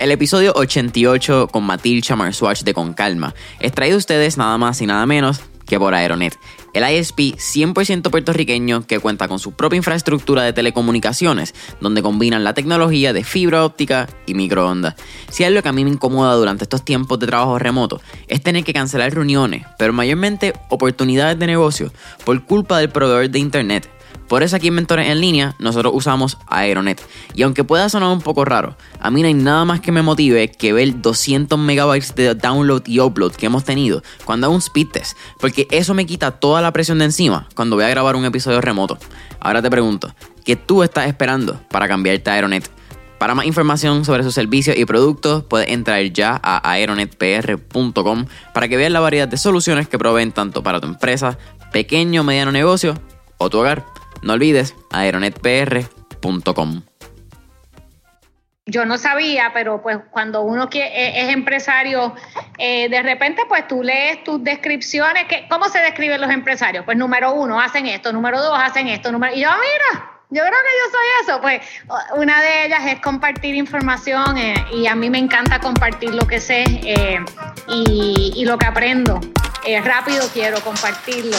El episodio 88 con Matilcha Marswatch de Con Calma es traído a ustedes nada más y nada menos que por Aeronet, el ISP 100% puertorriqueño que cuenta con su propia infraestructura de telecomunicaciones, donde combinan la tecnología de fibra óptica y microondas. Si algo que a mí me incomoda durante estos tiempos de trabajo remoto es tener que cancelar reuniones, pero mayormente oportunidades de negocio por culpa del proveedor de internet por eso aquí en Mentores en Línea nosotros usamos Aeronet. Y aunque pueda sonar un poco raro, a mí no hay nada más que me motive que ver 200 megabytes de download y upload que hemos tenido cuando hago un speed test. Porque eso me quita toda la presión de encima cuando voy a grabar un episodio remoto. Ahora te pregunto, ¿qué tú estás esperando para cambiarte a Aeronet? Para más información sobre sus servicios y productos, puedes entrar ya a aeronetpr.com para que veas la variedad de soluciones que proveen tanto para tu empresa, pequeño o mediano negocio o tu hogar. No olvides aeronetpr.com. Yo no sabía, pero pues cuando uno e, es empresario, eh, de repente pues tú lees tus descripciones, que, ¿cómo se describen los empresarios? Pues número uno, hacen esto, número dos, hacen esto, número... Y yo, mira, yo creo que yo soy eso. Pues una de ellas es compartir información eh, y a mí me encanta compartir lo que sé eh, y, y, lo que aprendo. rápido quiero compartirlo.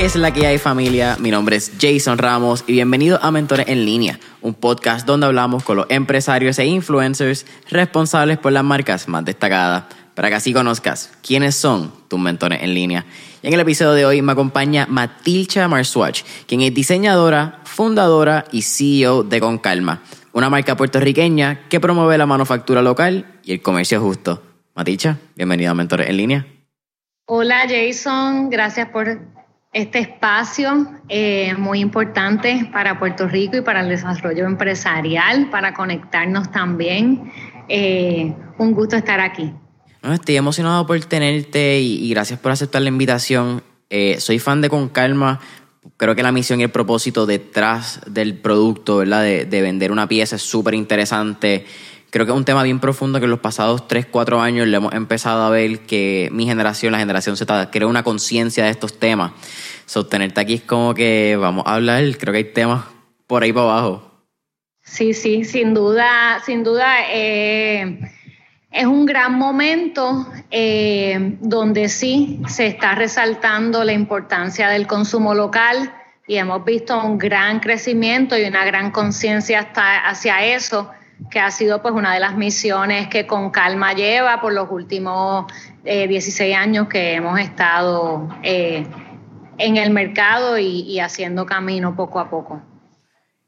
¿Qué es la que hay familia? Mi nombre es Jason Ramos y bienvenido a Mentores en Línea, un podcast donde hablamos con los empresarios e influencers responsables por las marcas más destacadas, para que así conozcas quiénes son tus mentores en línea. Y en el episodio de hoy me acompaña Matilcha Marswatch, quien es diseñadora, fundadora y CEO de Con Calma, una marca puertorriqueña que promueve la manufactura local y el comercio justo. Matilcha, bienvenida a Mentores en Línea. Hola Jason, gracias por este espacio eh, muy importante para Puerto Rico y para el desarrollo empresarial, para conectarnos también. Eh, un gusto estar aquí. Estoy emocionado por tenerte y, gracias por aceptar la invitación. Eh, soy fan de Con Calma. Creo que la misión y el propósito detrás del producto, ¿verdad? De, de vender una pieza es súper interesante creo que es un tema bien profundo que en los pasados 3, 4 años le hemos empezado a ver que mi generación, la generación Z, crea una conciencia de estos temas. Sostenerte aquí es como que vamos a hablar, creo que hay temas por ahí para abajo. Sí, sí, sin duda, sin duda. Eh, es un gran momento eh, donde sí se está resaltando la importancia del consumo local y hemos visto un gran crecimiento y una gran conciencia hacia eso que ha sido pues una de las misiones que con calma lleva por los últimos 16 eh, años que hemos estado eh, en el mercado y, haciendo camino poco a poco.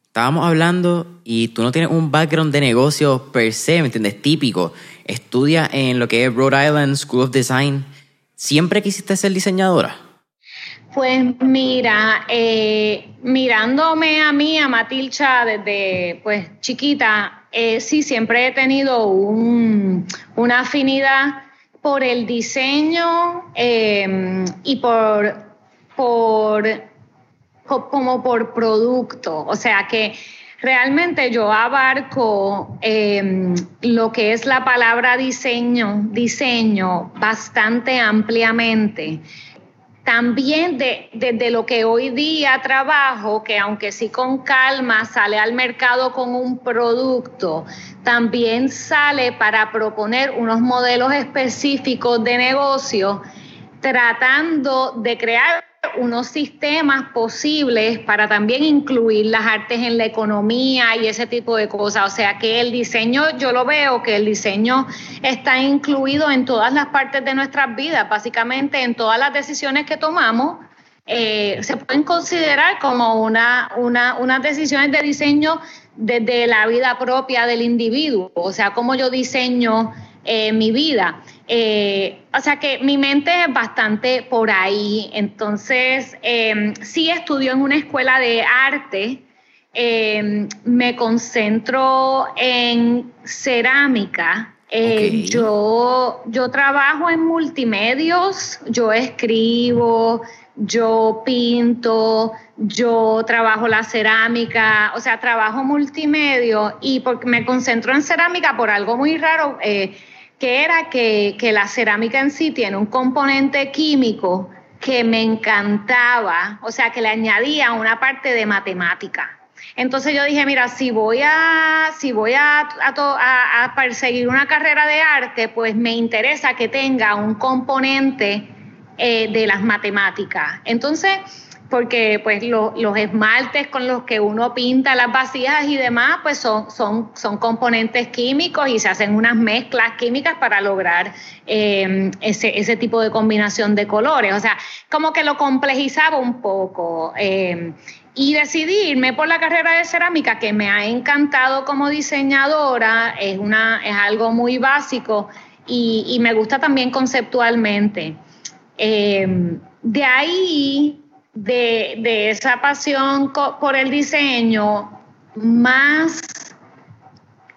Estábamos hablando y tú no tienes un background de negocio per se, ¿me entiendes? Típico. Estudia en lo que es Rhode Island School of Design. ¿Siempre quisiste ser diseñadora? Pues mira, eh, mirándome a mí, a Matilcha, desde pues chiquita, eh, sí, siempre he tenido una afinidad por el diseño em, y por, por, como por producto. O sea que realmente yo abarco em, lo que es la palabra diseño, diseño bastante ampliamente. También de, lo que hoy día trabajo, que aunque sí con calma sale al mercado con un producto, también sale para proponer unos modelos específicos de negocio, tratando de crear unos sistemas posibles para también incluir las artes en la economía y ese tipo de cosas. O sea que el diseño, yo lo veo que el diseño está incluido en todas las partes de nuestras vidas, básicamente en todas las decisiones que tomamos. Eh, se pueden considerar como una, una, unas decisiones de diseño desde la vida propia del individuo, o sea, cómo yo diseño eh, mi vida. Eh, o sea que mi mente es bastante por ahí. Entonces, eh, sí estudio en una escuela de arte. Em, me concentro en cerámica. Eh, yo, yo trabajo en multimedios, yo escribo, yo pinto, yo trabajo la cerámica, o sea, trabajo multimedio y porque me concentro en cerámica por algo muy raro. Eh, que era que, que la cerámica en sí tiene un componente químico que me encantaba, o sea, que le añadía una parte de matemática. Entonces yo dije, mira, si voy a, si voy a, perseguir una carrera de arte, pues me interesa que tenga un componente eh, de las matemáticas. Entonces, porque pues los esmaltes con los que uno pinta las vasijas y demás, pues son, son, son componentes químicos y se hacen unas mezclas químicas para lograr eh, ese, ese, tipo de combinación de colores. O sea, como que lo complejizaba un poco. Eh, y decidí irme por la carrera de cerámica, que me ha encantado como diseñadora, es, una, es algo muy básico y, me gusta también conceptualmente. Eh, de ahí de, esa pasión por el diseño, más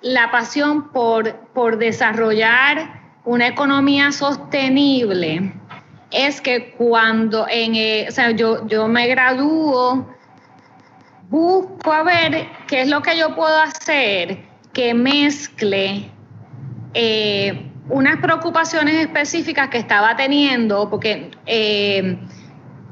la pasión por, por desarrollar una economía sostenible, es que cuando en, eh, o sea, yo, yo me gradúo, busco a ver qué es lo que yo puedo hacer que mezcle eh, unas preocupaciones específicas que estaba teniendo, porque eh,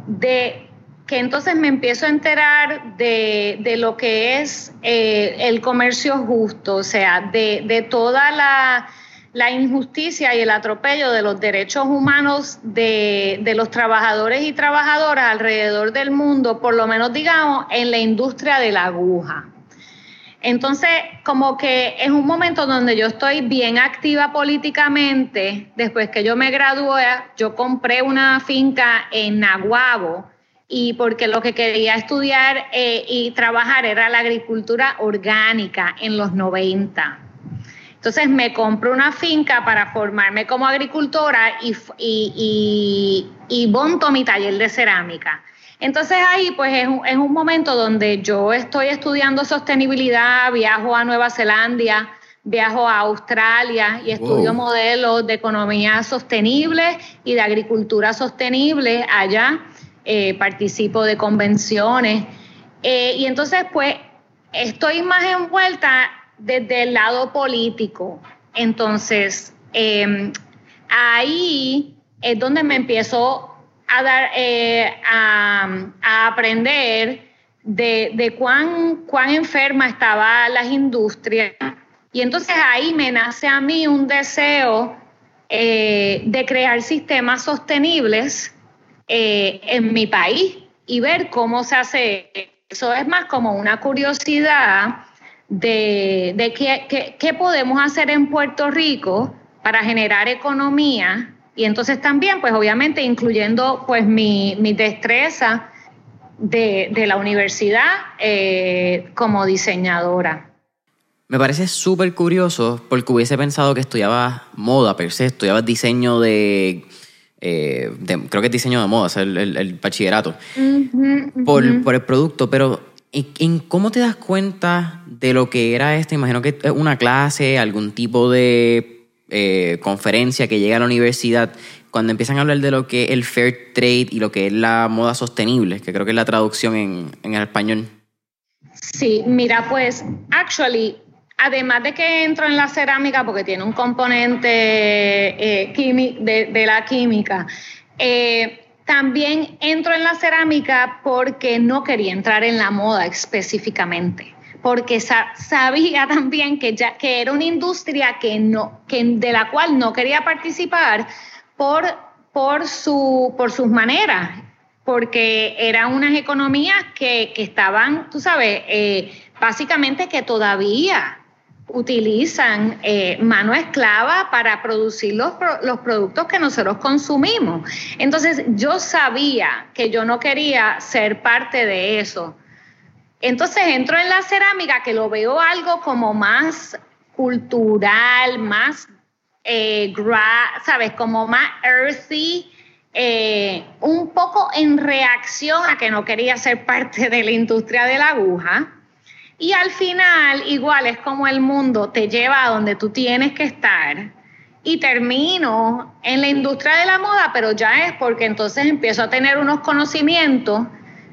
de que entonces me empiezo a enterar de, lo que es eh, el comercio justo, o sea, de, toda la, injusticia y el atropello de los derechos humanos de, de, los trabajadores y trabajadoras alrededor del mundo, por lo menos digamos en la industria de la aguja. Entonces, como que es un momento donde yo estoy bien activa políticamente. Después que yo me gradué, yo compré una finca en Naguabo, y porque lo que quería estudiar eh, y trabajar era la agricultura orgánica en los 90. Entonces me compré una finca para formarme como agricultora y, y, y, monto mi taller de cerámica. Entonces ahí pues es un, es un, momento donde yo estoy estudiando sostenibilidad, viajo a Nueva Zelanda, viajo a Australia y estudio modelos de economía sostenible y de agricultura sostenible allá. Eh, participo de convenciones. Eh, y entonces, pues, estoy más envuelta desde el lado político. Entonces, em, ahí es donde me empiezo a dar, eh, a, aprender de, de, cuán, cuán enferma estaban las industrias. Y entonces ahí me nace a mí un deseo de crear sistemas sostenibles eh, en mi país y ver cómo se hace. Eso es más como una curiosidad de, de qué, qué, podemos hacer en Puerto Rico para generar economía y entonces también, pues obviamente incluyendo pues mi, mi destreza de, de, la universidad eh, como diseñadora. Me parece súper curioso porque hubiese pensado que estudiaba moda per se, estudiaba diseño de eh, creo que es diseño de moda, el, el, bachillerato, Por, el producto, pero ¿en, cómo te das cuenta de lo que era esto? Imagino que es una clase, algún tipo de eh, conferencia que llega a la universidad, cuando empiezan a hablar de lo que es el fair trade y lo que es la moda sostenible, que creo que es la traducción en, en español. Sí, mira, pues, actually, además de que entro en la cerámica porque tiene un componente eh, de, la química, eh, también entro en la cerámica porque no quería entrar en la moda específicamente, porque sabía también que, era una industria que de la cual no quería participar por sus maneras, porque eran unas economías que, estaban, tú sabes, eh, básicamente que todavía utilizan eh, mano esclava para producir los, los, productos que nosotros consumimos. Entonces yo sabía que yo no quería ser parte de eso. Entonces entro en la cerámica que lo veo algo como más cultural, más, eh, ¿sabes? Como más earthy. Eh, un poco en reacción a que no quería ser parte de la industria de la aguja, y al final, igual es como el mundo te lleva a donde tú tienes que estar. Y termino en la industria de la moda, pero ya es porque entonces empiezo a tener unos conocimientos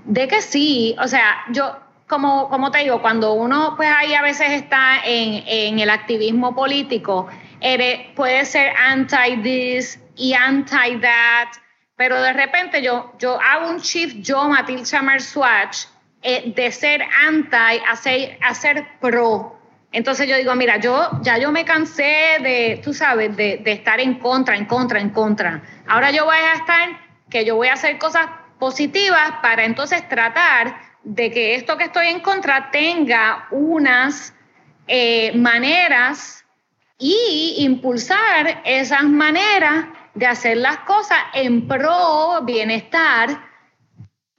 de que sí, o sea, yo, como, como te digo, cuando uno pues ahí a veces está en, en el activismo político, eres, puedes ser anti this y anti that, pero de repente yo, yo hago un shift, yo, Matilde Chamar Swatch, eh, de ser anti a ser, a ser pro. Entonces yo digo, mira, yo ya yo me cansé de, tú sabes, de, de estar en contra, en contra, en contra. Ahora yo voy a estar, que yo voy a hacer cosas positivas para entonces tratar de que esto que estoy en contra tenga unas eh, maneras y impulsar esas maneras de hacer las cosas en pro bienestar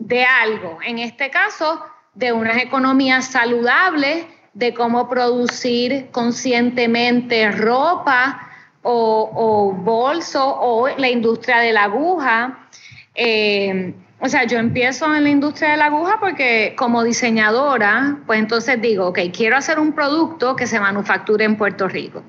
de algo. En este caso, de unas economías saludables, de cómo producir conscientemente ropa o, o bolso o la industria de la aguja. Eh, o sea, yo empiezo en la industria de la aguja porque como diseñadora, pues entonces digo, ok, quiero hacer un producto que se manufacture en Puerto Rico.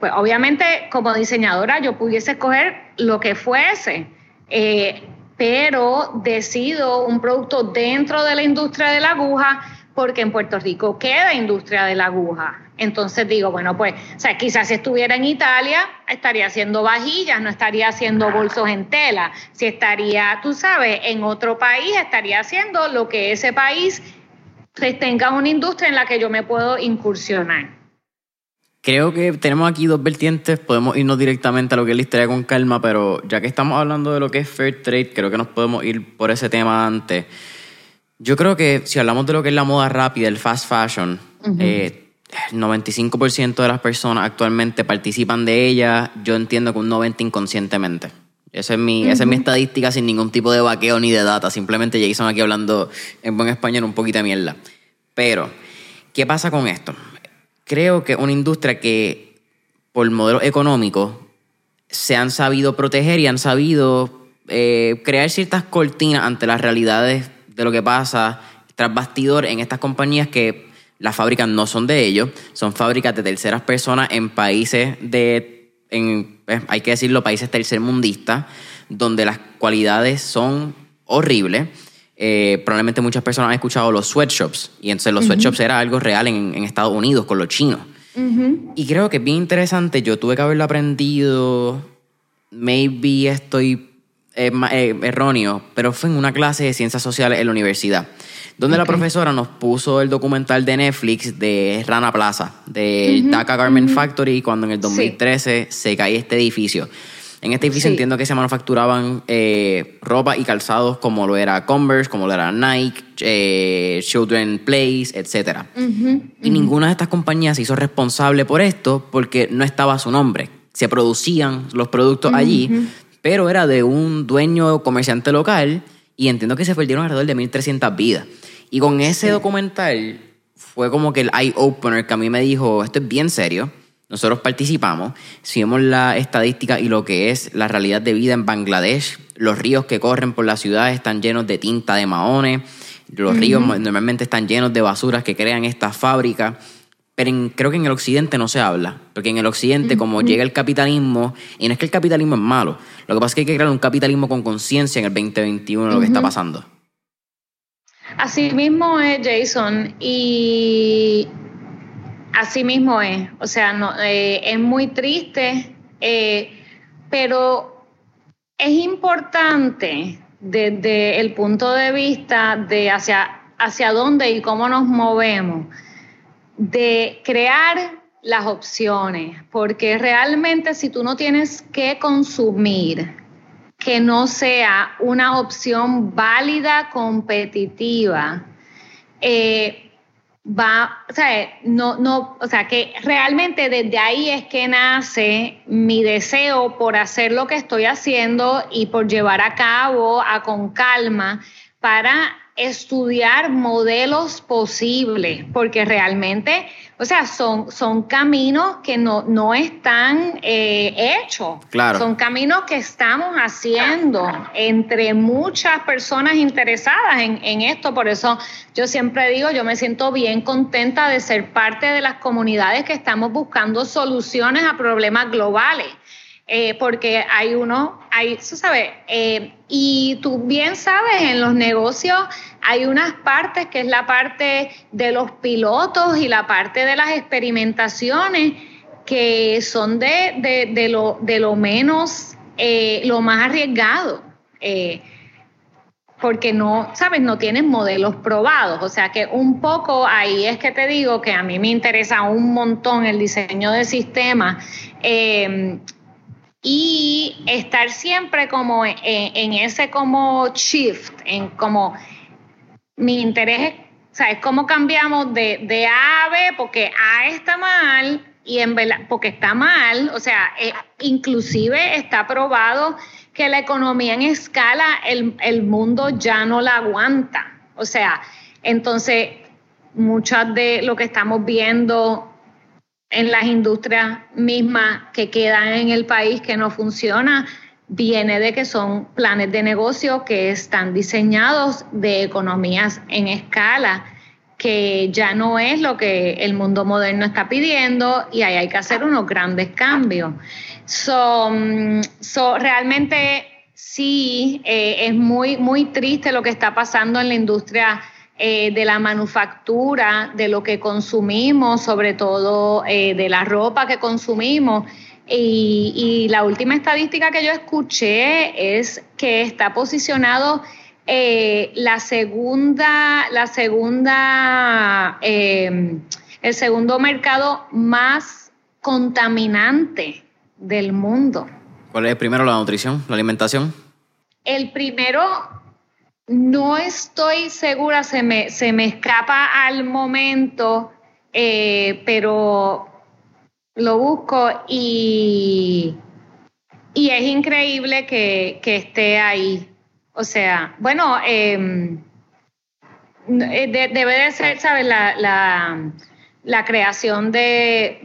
Pues obviamente como diseñadora yo pudiese escoger lo que fuese, eh, pero decido un producto dentro de la industria de la aguja porque en Puerto Rico queda industria de la aguja. Entonces digo, bueno, pues, o sea, quizás si estuviera en Italia, estaría haciendo vajillas, no estaría haciendo bolsos en tela. Si estaría, tú sabes, en otro país, estaría haciendo lo que ese país pues, tenga una industria en la que yo me puedo incursionar. Creo que tenemos aquí dos vertientes, podemos irnos directamente a lo que es la historia con calma, pero ya que estamos hablando de lo que es fair trade, creo que nos podemos ir por ese tema antes. Yo creo que si hablamos de lo que es la moda rápida, el fast fashion, el 95% de las personas actualmente participan de ella, yo entiendo que un 90% inconscientemente. Esa es, mi, esa es mi estadística sin ningún tipo de vaqueo ni de data. Simplemente Jason aquí hablando en buen español un poquito de mierda. Pero, ¿qué pasa con esto? Creo que una industria que, por modelo económico, se han sabido proteger y han sabido eh, crear ciertas cortinas ante las realidades de lo que pasa tras bastidor en estas compañías que las fábricas no son de ellos, son fábricas de terceras personas en países de, en, eh, hay que decirlo, países tercermundistas, donde las cualidades son horribles. Eh, probablemente muchas personas han escuchado los sweatshops, y entonces los sweatshops era algo real en, Estados Unidos con los chinos. Y creo que es bien interesante, yo tuve que haberlo aprendido, maybe estoy eh, erróneo, pero fue en una clase de ciencias sociales en la universidad donde la profesora nos puso el documental de Netflix de Rana Plaza, de Dhaka Garment Factory, cuando en el 2013 se cae este edificio. En este edificio entiendo que se manufacturaban eh, ropa y calzados como lo era Converse, como lo era Nike, eh, Children Place, etc. Y ninguna de estas compañías se hizo responsable por esto porque no estaba su nombre. Se producían los productos allí, pero era de un dueño comerciante local y entiendo que se perdieron alrededor de 1.300 vidas. Y con ese documental fue como que el eye-opener que a mí me dijo, esto es bien serio. Nosotros participamos, si vemos la estadística y lo que es la realidad de vida en Bangladesh, los ríos que corren por la ciudad están llenos de tinta de maones, los ríos normalmente están llenos de basuras que crean estas fábricas, pero creo que en el occidente no se habla, porque en el occidente como llega el capitalismo, y no es que el capitalismo es malo, lo que pasa es que hay que crear un capitalismo con conciencia en el 2021 de lo que está pasando. Así mismo es, Jason, y así mismo es. O sea, eh, es muy triste, eh, pero es importante desde el punto de vista de hacia, hacia dónde y cómo nos movemos, de crear las opciones, porque realmente si tú no tienes que consumir, que no sea una opción válida, competitiva, eh, va, o sea, no, no, o sea, que realmente desde ahí es que nace mi deseo por hacer lo que estoy haciendo y por llevar a cabo a con calma para estudiar modelos posibles, porque realmente, o sea, son, son caminos que no, no están eh, hechos. Claro. Son caminos que estamos haciendo entre muchas personas interesadas en, en esto. Por eso yo siempre digo, yo me siento bien contenta de ser parte de las comunidades que estamos buscando soluciones a problemas globales. Eh, porque hay uno, hay, tú sabes, eh, y tú bien sabes, en los negocios hay unas partes que es la parte de los pilotos y la parte de las experimentaciones que son de, de, lo, de lo menos, eh, lo más arriesgado. Porque no, ¿sabes? No tienen modelos probados. O sea que un poco ahí es que te digo que a mí me interesa un montón el diseño de sistemas em, y estar siempre como en, ese como shift, en como mi interés es, ¿sabes? ¿Cómo cambiamos de, de A a B? Porque A está mal y en verdad, porque está mal, o sea, eh, inclusive está probado que la economía en escala, el, mundo ya no la aguanta. O sea, entonces, muchas de lo que estamos viendo en las industrias mismas que quedan en el país que no funciona, viene de que son planes de negocio que están diseñados de economías en escala, que ya no es lo que el mundo moderno está pidiendo y ahí hay que hacer unos grandes cambios. So, mm, so realmente sí, eh, es muy, muy triste lo que está pasando en la industria eh, de la manufactura, de lo que consumimos, sobre todo eh, de la ropa que consumimos. Y, y, la última estadística que yo escuché es que está posicionado la segunda, la segunda, el segundo mercado más contaminante del mundo. ¿Cuál es primero la nutrición, la alimentación? El primero, no estoy segura, se me, se me escapa al momento, eh, pero lo busco y, y es increíble que, esté ahí. O sea, bueno, em, eh, debe de ser, ¿sabes? La, la, creación de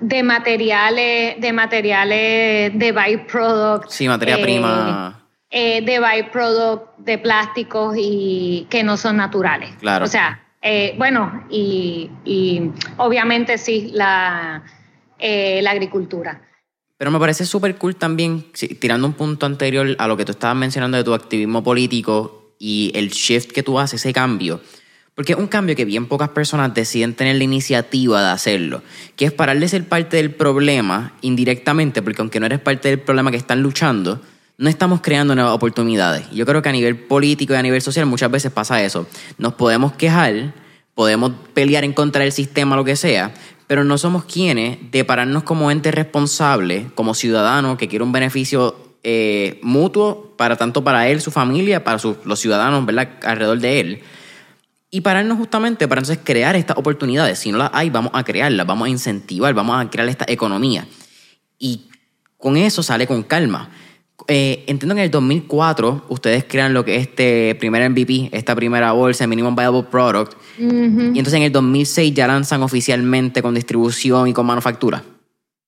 de materiales, de materiales de byproduct. Sí, materia prima. Eh, de byproduct, de plásticos y que no son naturales. Claro. O sea, eh, bueno, y, obviamente sí, la, eh, la agricultura. Pero me parece súper cool también, tirando un punto anterior a lo que tú estabas mencionando de tu activismo político y el shift que tú haces, ese cambio porque es un cambio que bien pocas personas deciden tener la iniciativa de hacerlo, que es parar de ser parte del problema indirectamente, porque aunque no eres parte del problema que están luchando, no estamos creando nuevas oportunidades. Yo creo que a nivel político y a nivel social muchas veces pasa eso. Nos podemos quejar, podemos pelear en contra del sistema, lo que sea, pero no somos quienes de pararnos como ente responsable, como ciudadano que quiere un beneficio eh, mutuo para tanto para él, su familia, para los ciudadanos. Alrededor de él y pararnos justamente para entonces crear estas oportunidades. Si no las hay, vamos a crearlas, vamos a incentivar, vamos a crear esta economía. Y con eso sale con calma. Eh, entiendo que en el 2004 ustedes crean lo que es este primer MVP, esta primera bolsa, Minimum Viable Product. Y entonces en el 2006 ya lanzan oficialmente con distribución y con manufactura.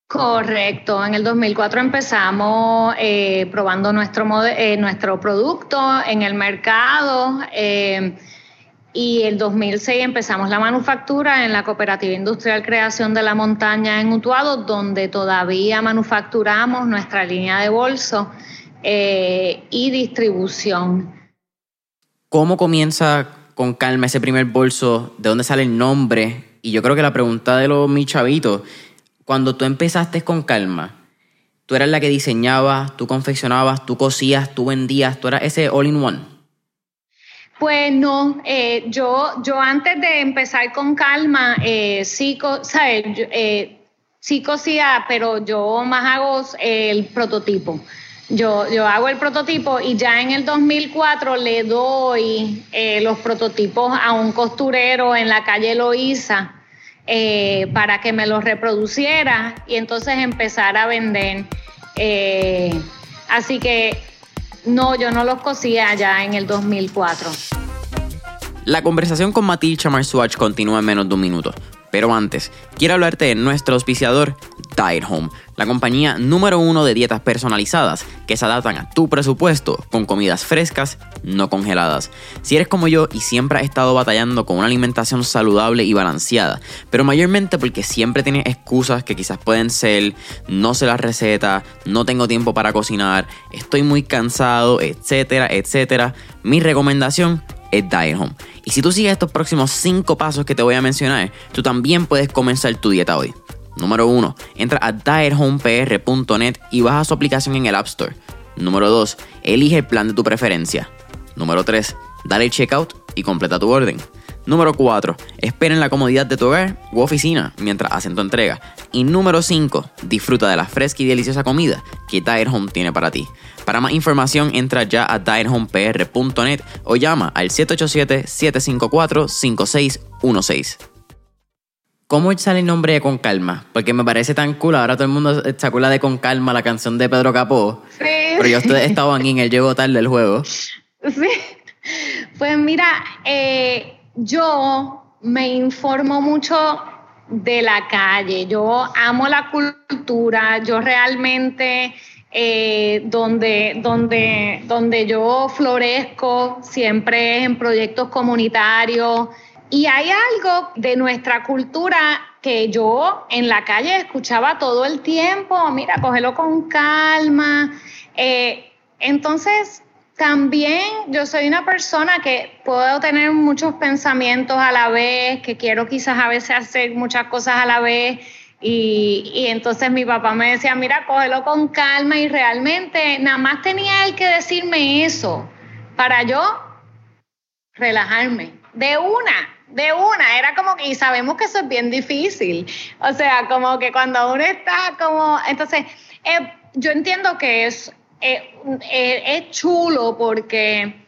Correcto, en el 2004 empezamos eh, probando nuestro, eh, nuestro producto en el mercado. Y el 2006 empezamos la manufactura en la Cooperativa Industrial Creación de la Montaña en Utuado, donde todavía manufacturamos nuestra línea de bolso eh, y distribución. ¿Cómo comienza con calma ese primer bolso? ¿De dónde sale el nombre? Y yo creo que la pregunta de los mis chavitos, cuando tú empezaste con calma, tú eras la que diseñaba, tú confeccionabas, tú cosías, tú vendías, tú eras ese all-in-one. Pues no, eh, yo, yo antes de empezar con calma, eh, sí, ¿sabes? Eh, sí cosía, pero yo más hago el prototipo. Yo, yo hago el prototipo y ya en el 2004 le doy los prototipos a un costurero en la calle Loíza para que me los reproduciera y entonces empezar a vender. así que no, yo no los cosía ya en el 2004. La conversación con Matilda Marsuach continúa en menos de un minuto. Pero antes, quiero hablarte de nuestro auspiciador, Diet Home, la compañía número uno de dietas personalizadas que se adaptan a tu presupuesto con comidas frescas, no congeladas. Si eres como yo y siempre has estado batallando con una alimentación saludable y balanceada, pero mayormente porque siempre tienes excusas que quizás pueden ser no sé la receta, no tengo tiempo para cocinar, estoy muy cansado, etcétera, etcétera, mi recomendación es Diet Home. Y si tú sigues estos próximos 5 pasos que te voy a mencionar, tú también puedes comenzar tu dieta hoy. Número 1. Entra a diethomepr.net y baja su aplicación en el App Store. Número 2. Elige el plan de tu preferencia. Número 3. Dale checkout y completa tu orden. Número 4. Espera en la comodidad de tu hogar u oficina mientras hacen tu entrega. Y número 5. Disfruta de la fresca y deliciosa comida que Diet Home tiene para ti. Para más información entra ya a diethomepr.net o llama al 787-754-5616. ¿Cómo sale el nombre de Con Calma? Porque me parece tan cool. Ahora todo el mundo se acuerda de Con Calma, la canción de Pedro Capó. Sí. Pero yo estaban en él llegó tarde del juego. Sí. Pues mira, eh, yo me informo mucho de la calle. Yo amo la cultura. Yo realmente eh, donde, donde, donde yo florezco siempre es en proyectos comunitarios. Y hay algo de nuestra cultura que yo en la calle escuchaba todo el tiempo, mira, cógelo con calma. Eh, entonces, también yo soy una persona que puedo tener muchos pensamientos a la vez, que quiero quizás a veces hacer muchas cosas a la vez. Y, y, entonces mi papá me decía, mira, cógelo con calma y realmente nada más tenía él que decirme eso para yo relajarme. De una, de una, era como que, y sabemos que eso es bien difícil. O sea, como que cuando uno está como, entonces, eh, yo entiendo que es, eh, eh, es chulo porque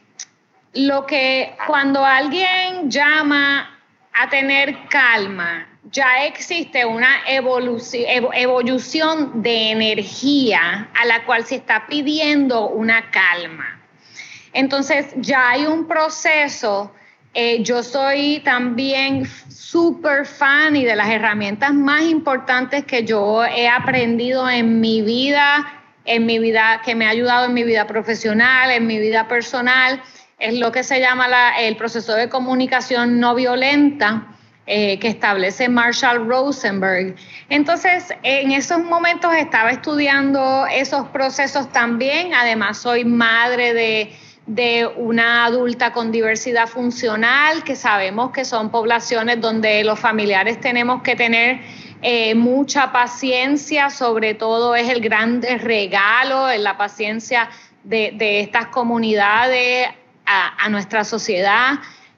lo que cuando alguien llama a tener calma, ya existe una evolución de energía a la cual se está pidiendo una calma. Entonces ya hay un proceso. Eh, yo soy también súper fan y de las herramientas más importantes que yo he aprendido en mi vida, en mi vida, que me ha ayudado en mi vida profesional, en mi vida personal, es lo que se llama la, el proceso de comunicación no violenta eh, que establece Marshall Rosenberg. Entonces, en esos momentos estaba estudiando esos procesos también. Además, soy madre de, de una adulta con diversidad funcional, que sabemos que son poblaciones donde los familiares tenemos que tener eh, mucha paciencia, sobre todo es el gran regalo, en la paciencia de, de estas comunidades a, nuestra sociedad.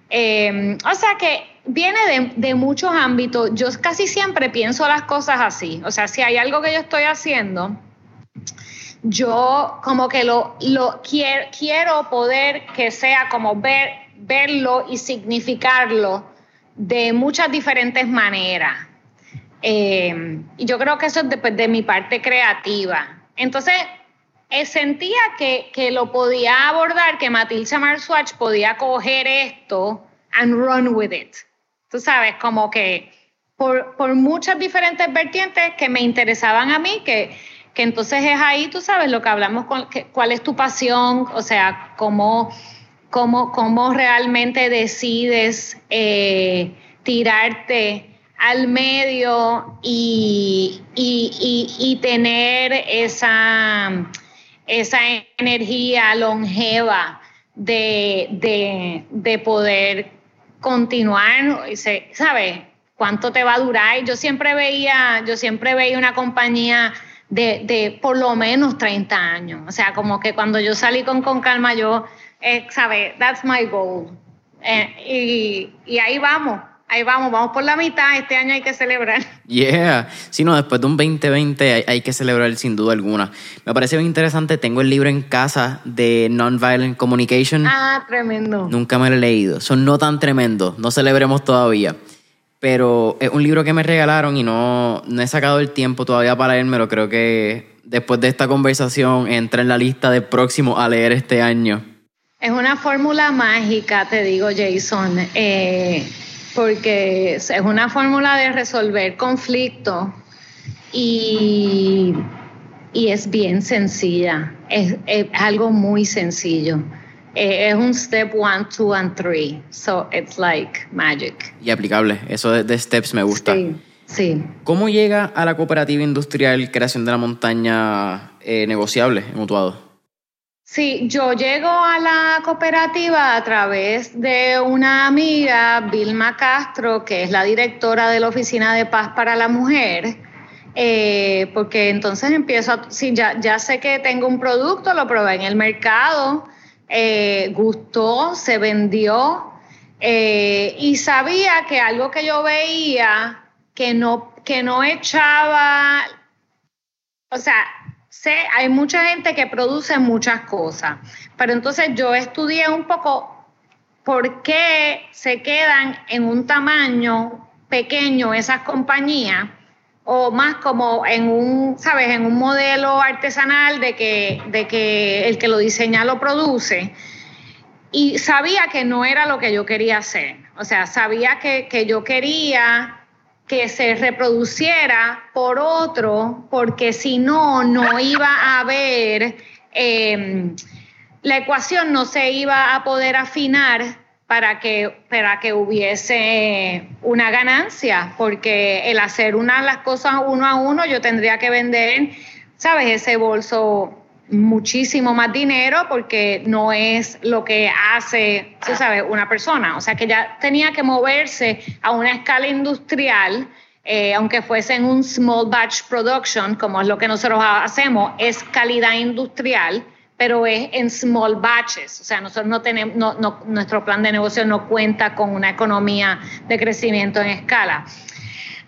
Eh, o sea que viene de, de, muchos ámbitos. Yo casi siempre pienso las cosas así. O sea, si hay algo que yo estoy haciendo, yo como que lo, lo quiero, quiero poder que sea como ver, verlo y significarlo de muchas diferentes maneras. Eh, y yo creo que eso es de, de mi parte creativa. Entonces, eh, sentía que, que, lo podía abordar, que Matilda Marswatch podía coger esto and run with it. Tú sabes, como que por, por muchas diferentes vertientes que me interesaban a mí, que, que entonces es ahí, tú sabes, lo que hablamos, cuál es tu pasión, o sea, cómo, cómo, cómo realmente decides eh, tirarte al medio y, y, y, y tener esa esa energía longeva de, de, de poder continuar, ¿sabes? ¿Cuánto te va a durar? Yo siempre veía, yo siempre veía una compañía de, de por lo menos 30 años. O sea, como que cuando yo salí con Con Calma, yo, eh, ¿sabes? That's my goal. Eh, y, y ahí vamos ahí vamos, vamos por la mitad, este año hay que celebrar. Yeah, sí, no, después de un 2020 hay, hay, que celebrar sin duda alguna. Me parece bien interesante, tengo el libro en casa de Nonviolent Communication. Ah, tremendo. Nunca me lo he leído, son no tan tremendos, no celebremos todavía. Pero es un libro que me regalaron y no, no he sacado el tiempo todavía para leérmelo, creo que después de esta conversación entra en la lista de próximo a leer este año. Es una fórmula mágica, te digo, Jason. Eh, porque es una fórmula de resolver conflictos y, y, es bien sencilla, es, es algo muy sencillo. Eh, es un step one, two and three, so it's like magic. Y aplicable, eso de, de steps me gusta. Sí, sí. ¿Cómo llega a la cooperativa industrial Creación de la Montaña eh, negociable en Utuado? Sí, yo llego a la cooperativa a través de una amiga, Vilma Castro, que es la directora de la Oficina de Paz para la Mujer, eh, porque entonces empiezo, a, sí, ya, ya sé que tengo un producto, lo probé en el mercado, eh, gustó, se vendió eh, y sabía que algo que yo veía que no, que no echaba, o sea, sé, hay mucha gente que produce muchas cosas, pero entonces yo estudié un poco por qué se quedan en un tamaño pequeño esas compañías o más como en un, sabes, en un modelo artesanal de que, de que el que lo diseña lo produce. Y sabía que no era lo que yo quería hacer. O sea, sabía que, que yo quería que se reproduciera por otro, porque si no, no iba a haber, em, la ecuación no se iba a poder afinar para que, para que hubiese una ganancia, porque el hacer una las cosas uno a uno, yo tendría que vender, ¿sabes? Ese bolso muchísimo más dinero porque no es lo que hace, sabes, una persona. O sea que ya tenía que moverse a una escala industrial, eh, aunque fuese en un small batch production, como es lo que nosotros hacemos, es calidad industrial, pero es en small batches. O sea, nosotros no tenemos, no, nuestro plan de negocio no cuenta con una economía de crecimiento en escala.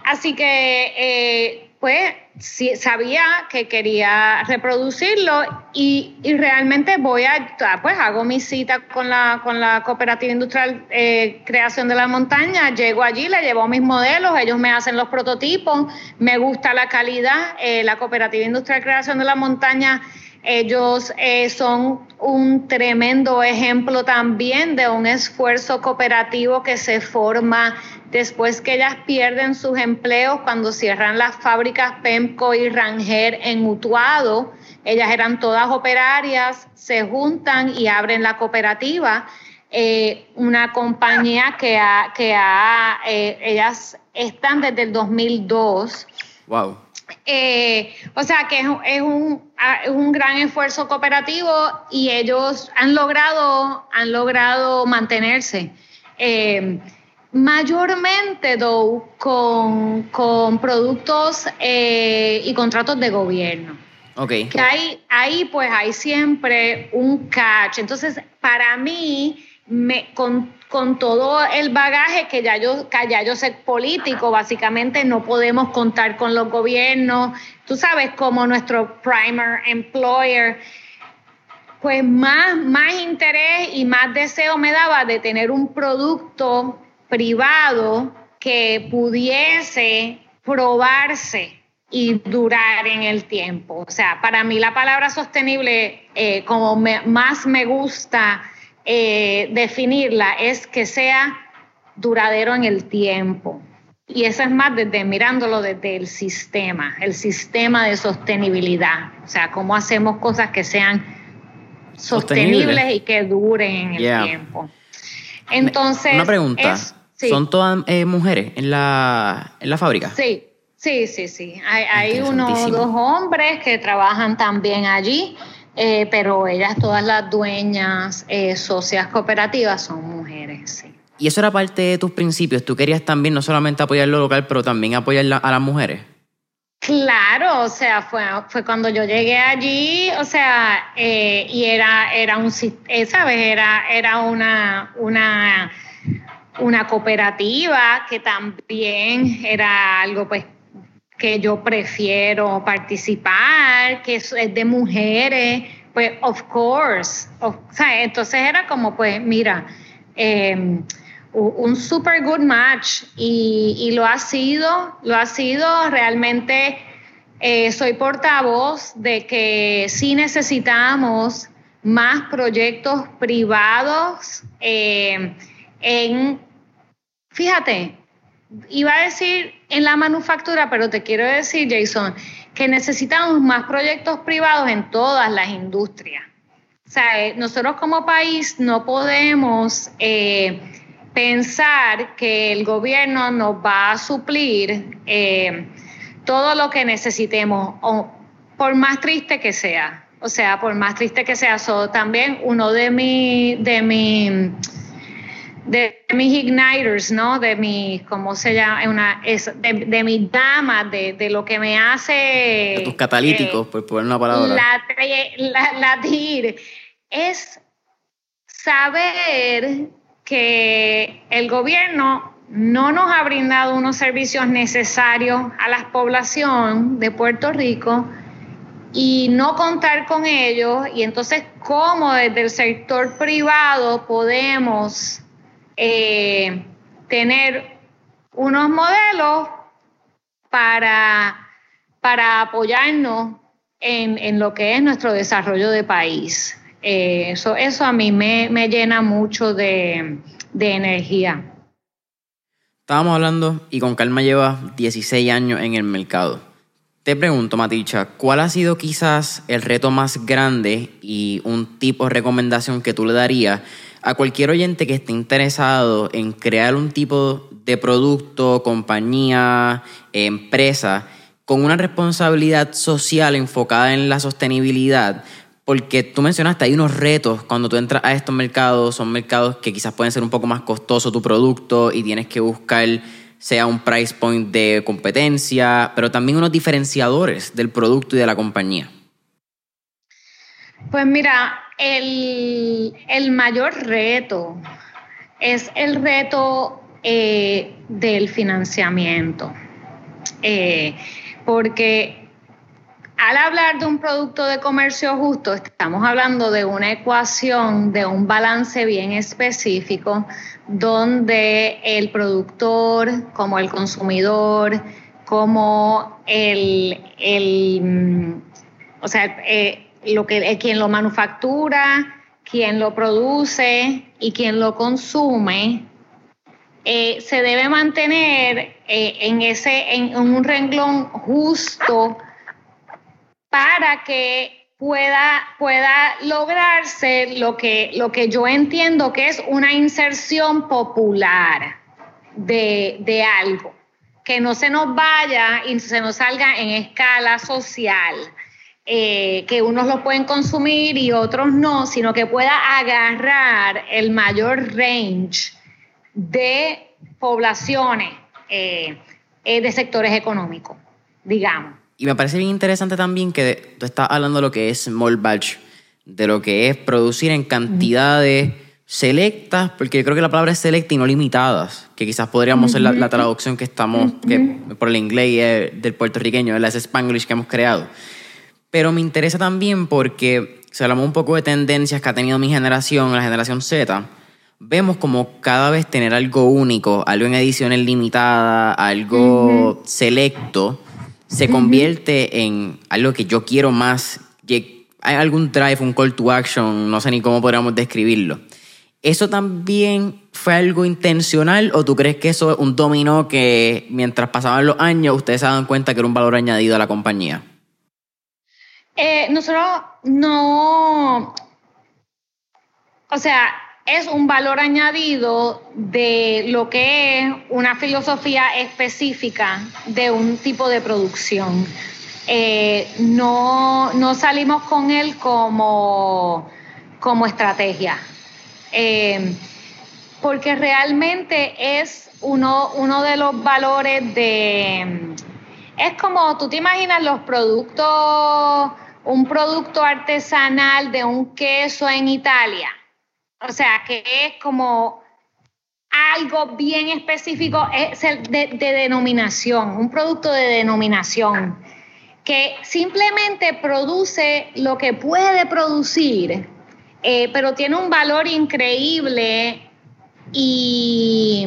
Así que, eh, pues, sí, sabía que quería reproducirlo y, realmente voy a, pues hago mi cita con la, con la Cooperativa Industrial eh, Creación de la Montaña, llego allí, le llevo mis modelos, ellos me hacen los prototipos, me gusta la calidad, eh, la Cooperativa Industrial Creación de la Montaña ellos eh, son un tremendo ejemplo también de un esfuerzo cooperativo que se forma después que ellas pierden sus empleos cuando cierran las fábricas PEMCO y Ranger en Utuado. Ellas eran todas operarias, se juntan y abren la cooperativa. Eh, una compañía que ha, que ha eh, ellas están desde el 2002. Wow. Eh, o sea que es, un, un, gran esfuerzo cooperativo y ellos han logrado, han logrado mantenerse. Eh, mayormente con, con productos eh, y contratos de gobierno. Okay. Que hay, ahí pues hay siempre un catch. Entonces, para mí, me, con, con todo el bagaje que ya yo, que ya yo sé político, básicamente no podemos contar con los gobiernos, tú sabes, como nuestro primer employer, pues más, más interés y más deseo me daba de tener un producto privado que pudiese probarse y durar en el tiempo. O sea, para mí la palabra sostenible, eh, como más me gusta, eh, definirla es que sea duradero en el tiempo. Y eso es más desde mirándolo desde el sistema, el sistema de sostenibilidad. O sea, cómo hacemos cosas que sean sostenibles y que duren en el tiempo. Entonces. Una pregunta. ¿Son todas eh, mujeres en la, en la fábrica? Sí, sí, sí, sí. Hay, hay uno o dos hombres que trabajan también allí. Eh, pero ellas, todas las dueñas, eh, socias cooperativas, son mujeres, sí. ¿Y eso era parte de tus principios? ¿Tú querías también no solamente apoyar lo local, pero también apoyar a las mujeres? Claro, o sea, fue, fue cuando yo llegué allí, o sea, eh, y era, era un, ¿sabes? Era, era una, una, una cooperativa que también era algo, pues, que yo prefiero participar, que es, de mujeres, pues of course. entonces era como, pues, mira, em, un super good match y, lo ha sido, lo ha sido realmente. Eh, soy portavoz de que sí necesitamos más proyectos privados em, en, fíjate, iba a decir en la manufactura, pero te quiero decir, Jason, que necesitamos más proyectos privados en todas las industrias. O sea, eh, nosotros como país no podemos eh, pensar que el gobierno nos va a suplir eh, todo lo que necesitemos, por más triste que sea. O sea, por más triste que sea, so, también uno de mi, de mi, de mis igniters, ¿no? De mi, ¿cómo se llama? Una, es, de, de mis damas, de, de, lo que me hace... De tus catalíticos, eh, por poner una palabra. La, la, latir, es saber que el gobierno no nos ha brindado unos servicios necesarios a la población de Puerto Rico y no contar con ellos y entonces cómo desde el sector privado podemos eh, tener unos modelos para, para apoyarnos en, en, lo que es nuestro desarrollo de país. Eh, eso, eso a mí me, me llena mucho de, de energía. Estábamos hablando y con calma lleva 16 años en el mercado. Te pregunto, Maticha, ¿cuál ha sido quizás el reto más grande y un tipo de recomendación que tú le darías a cualquier oyente que esté interesado en crear un tipo de producto, compañía, empresa, con una responsabilidad social enfocada en la sostenibilidad? Porque tú mencionaste, hay unos retos cuando tú entras a estos mercados, son mercados que quizás pueden ser un poco más costoso tu producto y tienes que buscar sea un price point de competencia, pero también unos diferenciadores del producto y de la compañía? Pues mira, el, mayor reto es el reto eh, del financiamiento, eh, porque al hablar de un producto de comercio justo, estamos hablando de una ecuación, de un balance bien específico, donde el productor, como el consumidor, como el, o sea, eh, lo que, quien lo manufactura, quien lo produce y quien lo consume, eh, se debe mantener eh, en, ese, en un renglón justo para que pueda, pueda lograrse lo que, lo que yo entiendo que es una inserción popular de, algo, que no se nos vaya y se nos salga en escala social. Eh, que unos lo pueden consumir y otros no, sino que pueda agarrar el mayor range de poblaciones eh, eh, de sectores económicos, digamos. Y me parece bien interesante también que tú estás hablando de lo que es small batch, de lo que es producir en cantidades selectas, porque yo creo que la palabra es selecta y no limitadas, que quizás podríamos ser la, traducción que estamos, que por el inglés del puertorriqueño, el spanglish que hemos creado. Pero me interesa también porque, si hablamos un poco de tendencias que ha tenido mi generación, la generación Z, vemos como cada vez tener algo único, algo en ediciones limitadas, algo selecto, se convierte en algo que yo quiero más. Hay algún drive, un call to action, no sé ni cómo podríamos describirlo. ¿Eso también fue algo intencional o tú crees que eso es un dominó que mientras pasaban los años ustedes se daban cuenta que era un valor añadido a la compañía? Eh, nosotros no, o sea, es un valor añadido de lo que es una filosofía específica de un tipo de producción. Eh, no, salimos con él como, como estrategia, eh, porque realmente es uno, uno de los valores de... Es como, tú te imaginas los productos, un producto artesanal de un queso en Italia. O sea, que es como algo bien específico, es el de, denominación, un producto de denominación, que simplemente produce lo que puede producir, eh, pero tiene un valor increíble y,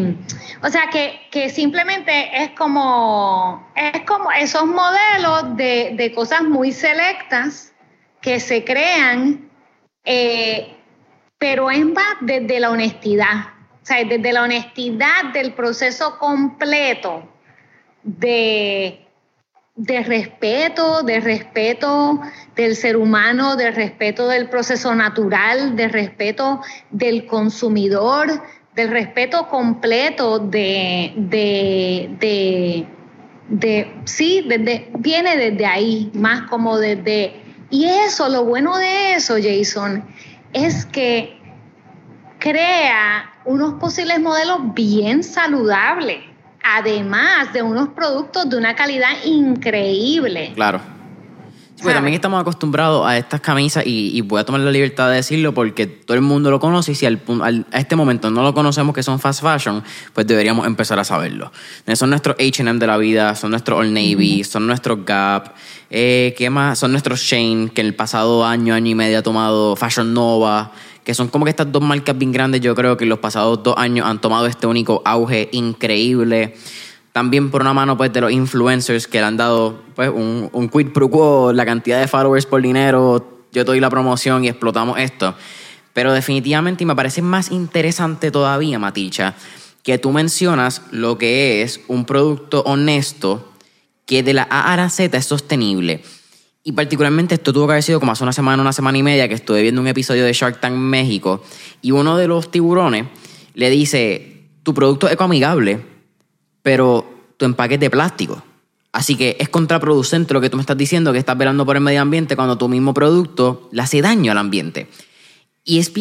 o sea, que, simplemente es como, es como esos modelos de, cosas muy selectas que se crean. Eh, pero es más desde la honestidad, o sea, desde la honestidad del proceso completo de, de respeto, de respeto del ser humano, de respeto del proceso natural, de respeto del consumidor, del respeto completo de, de, de, sí, viene desde ahí, más como desde Y eso, lo bueno de eso, Jason, es que crea unos posibles modelos bien saludables, además de unos productos de una calidad increíble. Claro. Pues también estamos acostumbrados a estas camisas y, voy a tomar la libertad de decirlo porque todo el mundo lo conoce y si al, a este momento no lo conocemos que son fast fashion, pues deberíamos empezar a saberlo. Son nuestros H&M de la vida, son nuestros Old Navy, son nuestros Gap, eh, ¿qué más? Son nuestros Shane, que en el pasado año, año y medio ha tomado Fashion Nova, que son como que estas dos marcas bien grandes, yo creo que en los pasados dos años han tomado este único auge increíble también por una mano pues, de los influencers que le han dado pues, un, un quid pro quo, la cantidad de followers por dinero, yo te doy la promoción y explotamos esto. Pero definitivamente, y me parece más interesante todavía, Maticha, que tú mencionas lo que es un producto honesto que de la A a la Z es sostenible. Y particularmente esto tuvo que haber sido como hace una semana, una semana y media que estuve viendo un episodio de Shark Tank México y uno de los tiburones le dice, tu producto es ecoamigable, pero tu empaque es de plástico. Así que es contraproducente lo que tú me estás diciendo, que estás velando por el medio ambiente cuando tu mismo producto le hace daño al ambiente. Y es,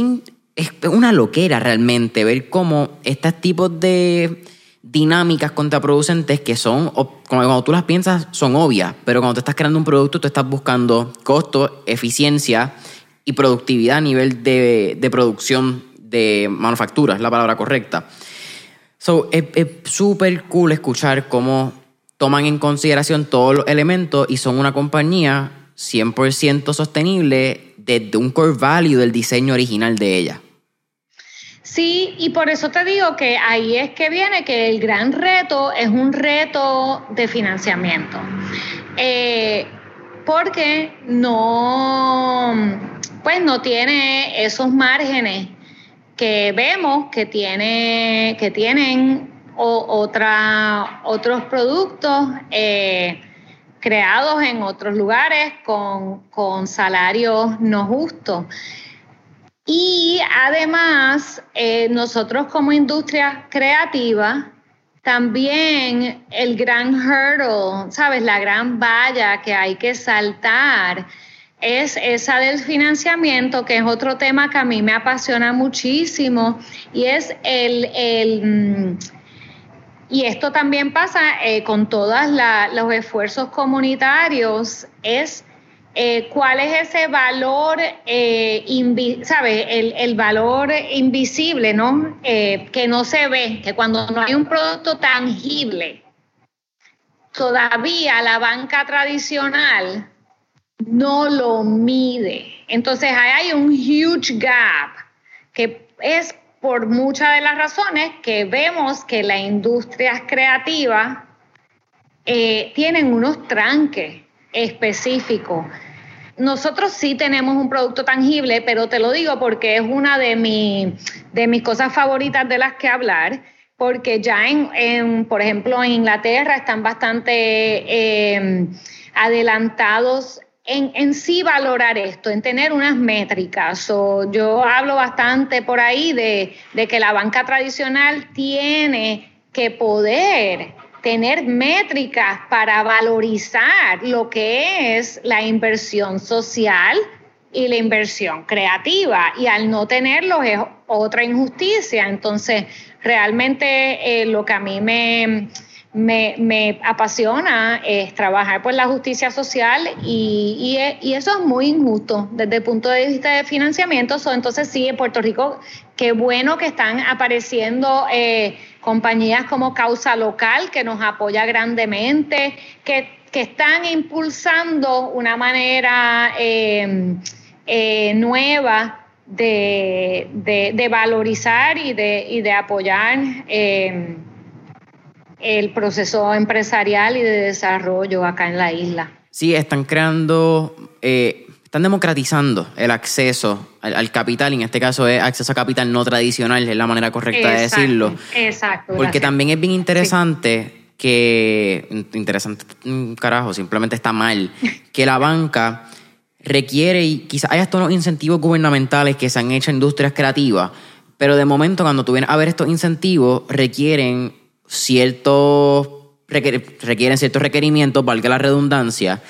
es una loquera realmente ver cómo estos tipos de dinámicas contraproducentes que son, cuando tú las piensas, son obvias, pero cuando te estás creando un producto, tú estás buscando costo, eficiencia y productividad a nivel de, de producción de manufactura, es la palabra correcta. So, es súper cool escuchar cómo toman en consideración todos los elementos y son una compañía 100% sostenible desde un core value del diseño original de ella. Sí, y por eso te digo que ahí es que viene que el gran reto es un reto de financiamiento. Eh, porque no, pues no tiene esos márgenes que vemos que, tiene, que tienen otra, otros productos eh, creados en otros lugares con, salarios no justos. Y además, eh, nosotros como industria creativa, también el gran hurdle, ¿sabes? La gran valla que hay que saltar es esa del financiamiento, que es otro tema que a mí me apasiona muchísimo, y es el, mm, y esto también pasa eh, con todos los esfuerzos comunitarios, es eh, cuál es ese valor, eh, El, el, valor invisible, ¿no? que no se ve, que cuando no hay un producto tangible, todavía la banca tradicional no lo mide. Entonces hay un huge gap que es por muchas de las razones que vemos que las industrias creativas eh, tienen unos tranques específicos. Nosotros sí tenemos un producto tangible, pero te lo digo porque es una de, de mis cosas favoritas de las que hablar, porque ya en, por ejemplo, en Inglaterra están bastante eh, adelantados en, sí valorar esto, en tener unas métricas. yo hablo bastante por ahí de, que la banca tradicional tiene que poder tener métricas para valorizar lo que es la inversión social y la inversión creativa. Y al no tenerlo es otra injusticia. Entonces, realmente eh, lo que a mí me, me, apasiona es trabajar por la justicia social y, eso es muy injusto desde el punto de vista de financiamiento. entonces sí, en Puerto Rico, qué bueno que están apareciendo eh, compañías como Causa Local, que nos apoya grandemente, que, están impulsando una manera em, eh, nueva de, valorizar y de, y de apoyar. El proceso empresarial y de desarrollo acá en la isla. Sí, están creando, eh, están democratizando el acceso al, capital, y en este caso es acceso a capital no tradicional, es la manera correcta de decirlo. Exacto. Porque también es bien interesante que, interesante, carajo, simplemente está mal, que la banca requiere, y quizás hay hasta unos incentivos gubernamentales que se han hecho a industrias creativas, pero de momento cuando tú vienes a ver estos incentivos requieren ciertos requieren ciertos requerimientos, valga la redundancia,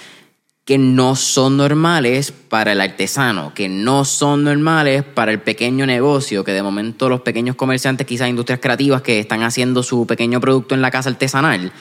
que no son normales para el artesano, que no son normales para el pequeño negocio, que de momento los pequeños comerciantes, quizás industrias creativas que están haciendo su pequeño producto en la casa artesanal,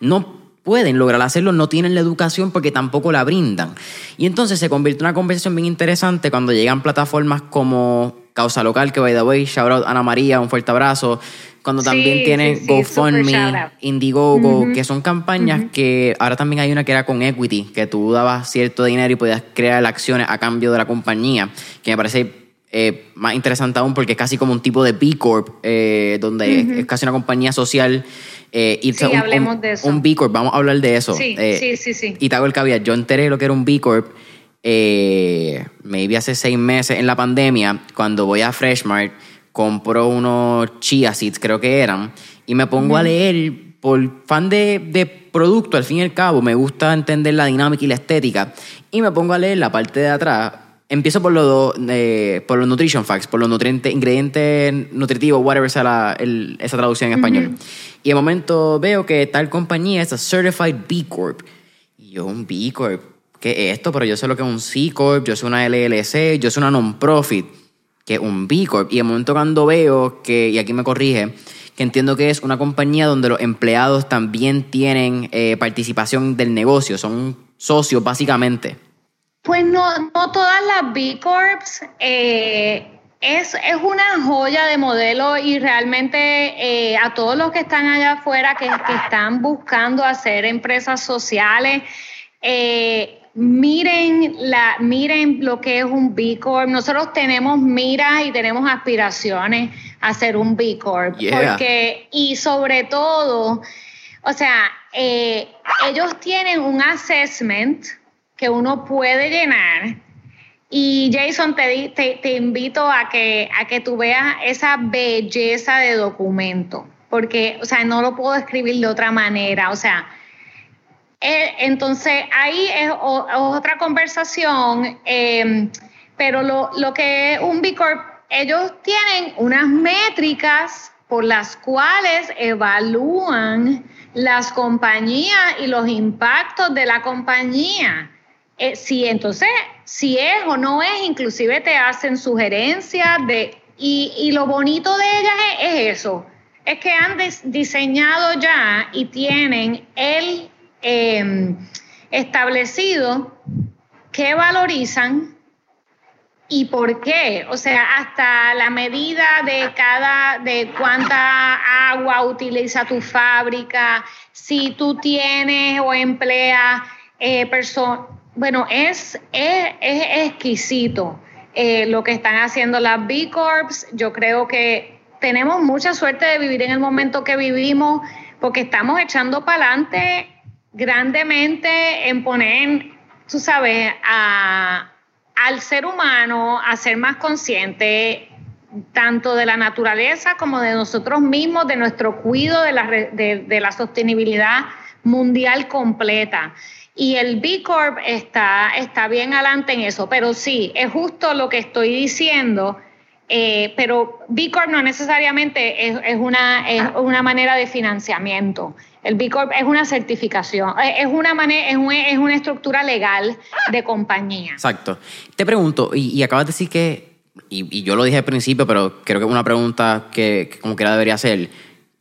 no pueden lograr hacerlo, no tienen la educación porque tampoco la brindan. Y entonces se convierte en una conversación bien interesante cuando llegan plataformas como Causa Local, que by the way, shout out Ana María, un fuerte abrazo, cuando también tiene GoFundMe, Indiegogo, que son campañas que ahora también hay una que era con Equity, que tú dabas cierto dinero y podías crear acciones a cambio de la compañía, que me parece eh, más interesante aún porque es casi como un tipo de B Corp, eh, donde es, casi una compañía social. Eh, y sí, un, hablemos de eso. Un B Corp, vamos a hablar de eso. Sí, sí, sí, sí. Y te hago el caveat, yo enteré lo que era un B Corp, maybe hace seis meses en la pandemia, cuando voy a Freshmart compro unos chia seeds, creo que eran, y me pongo a leer por fan de, de, producto, al fin y al cabo, me gusta entender la dinámica y la estética, y me pongo a leer la parte de atrás. Empiezo por, los eh, por los nutrition facts, por los nutrientes, ingredientes nutritivos, whatever sea la, esa traducción en español. Y de momento veo que tal compañía es a Certified B Corp. Y yo, un B Corp, ¿qué es esto? Pero yo sé lo que es un C Corp, yo soy una LLC, yo soy una non-profit que un B Corp. Y el momento cuando veo que, y aquí me corrige, que entiendo que es una compañía donde los empleados también tienen eh, participación del negocio, son socios básicamente. Pues no, no todas las B Corps. Eh, es, es, una joya de modelo y realmente eh, a todos los que están allá afuera que, que están buscando hacer empresas sociales, eh, miren, la, miren lo que es un B Corp. Nosotros tenemos miras y tenemos aspiraciones a ser un B Corp. Porque, y sobre todo, o sea, eh, ellos tienen un assessment que uno puede llenar. Y Jason, te, te, te invito a que, a que tú veas esa belleza de documento, porque, o sea, no lo puedo escribir de otra manera. O sea, eh, entonces, ahí es otra conversación, em, pero lo, lo, que es un B Corp, ellos tienen unas métricas por las cuales evalúan las compañías y los impactos de la compañía. Eh, si entonces, si es o no es, inclusive te hacen sugerencias de, y, y lo bonito de ellas es eso, es que han diseñado ya y tienen el Em, establecido qué valorizan y por qué. O sea, hasta la medida de cada, de cuánta agua utiliza tu fábrica, si tú tienes o empleas eh, personas. Bueno, es, es, exquisito eh, lo que están haciendo las B Corps. Yo creo que tenemos mucha suerte de vivir en el momento que vivimos porque estamos echando para adelante grandemente en poner, tú sabes, al ser humano a ser más consciente tanto de la naturaleza como de nosotros mismos, de nuestro cuidado de la, de, la sostenibilidad mundial completa. Y el B Corp está, está bien adelante en eso, pero sí, es justo lo que estoy diciendo, eh, pero B Corp no necesariamente es, una, es una manera de financiamiento. El B Corp es una certificación, eh, es una, manera, es, una estructura legal de compañía. Exacto. Te pregunto, y, acabas de decir que, y, yo lo dije al principio, pero creo que es una pregunta que, que como quiera debería hacer.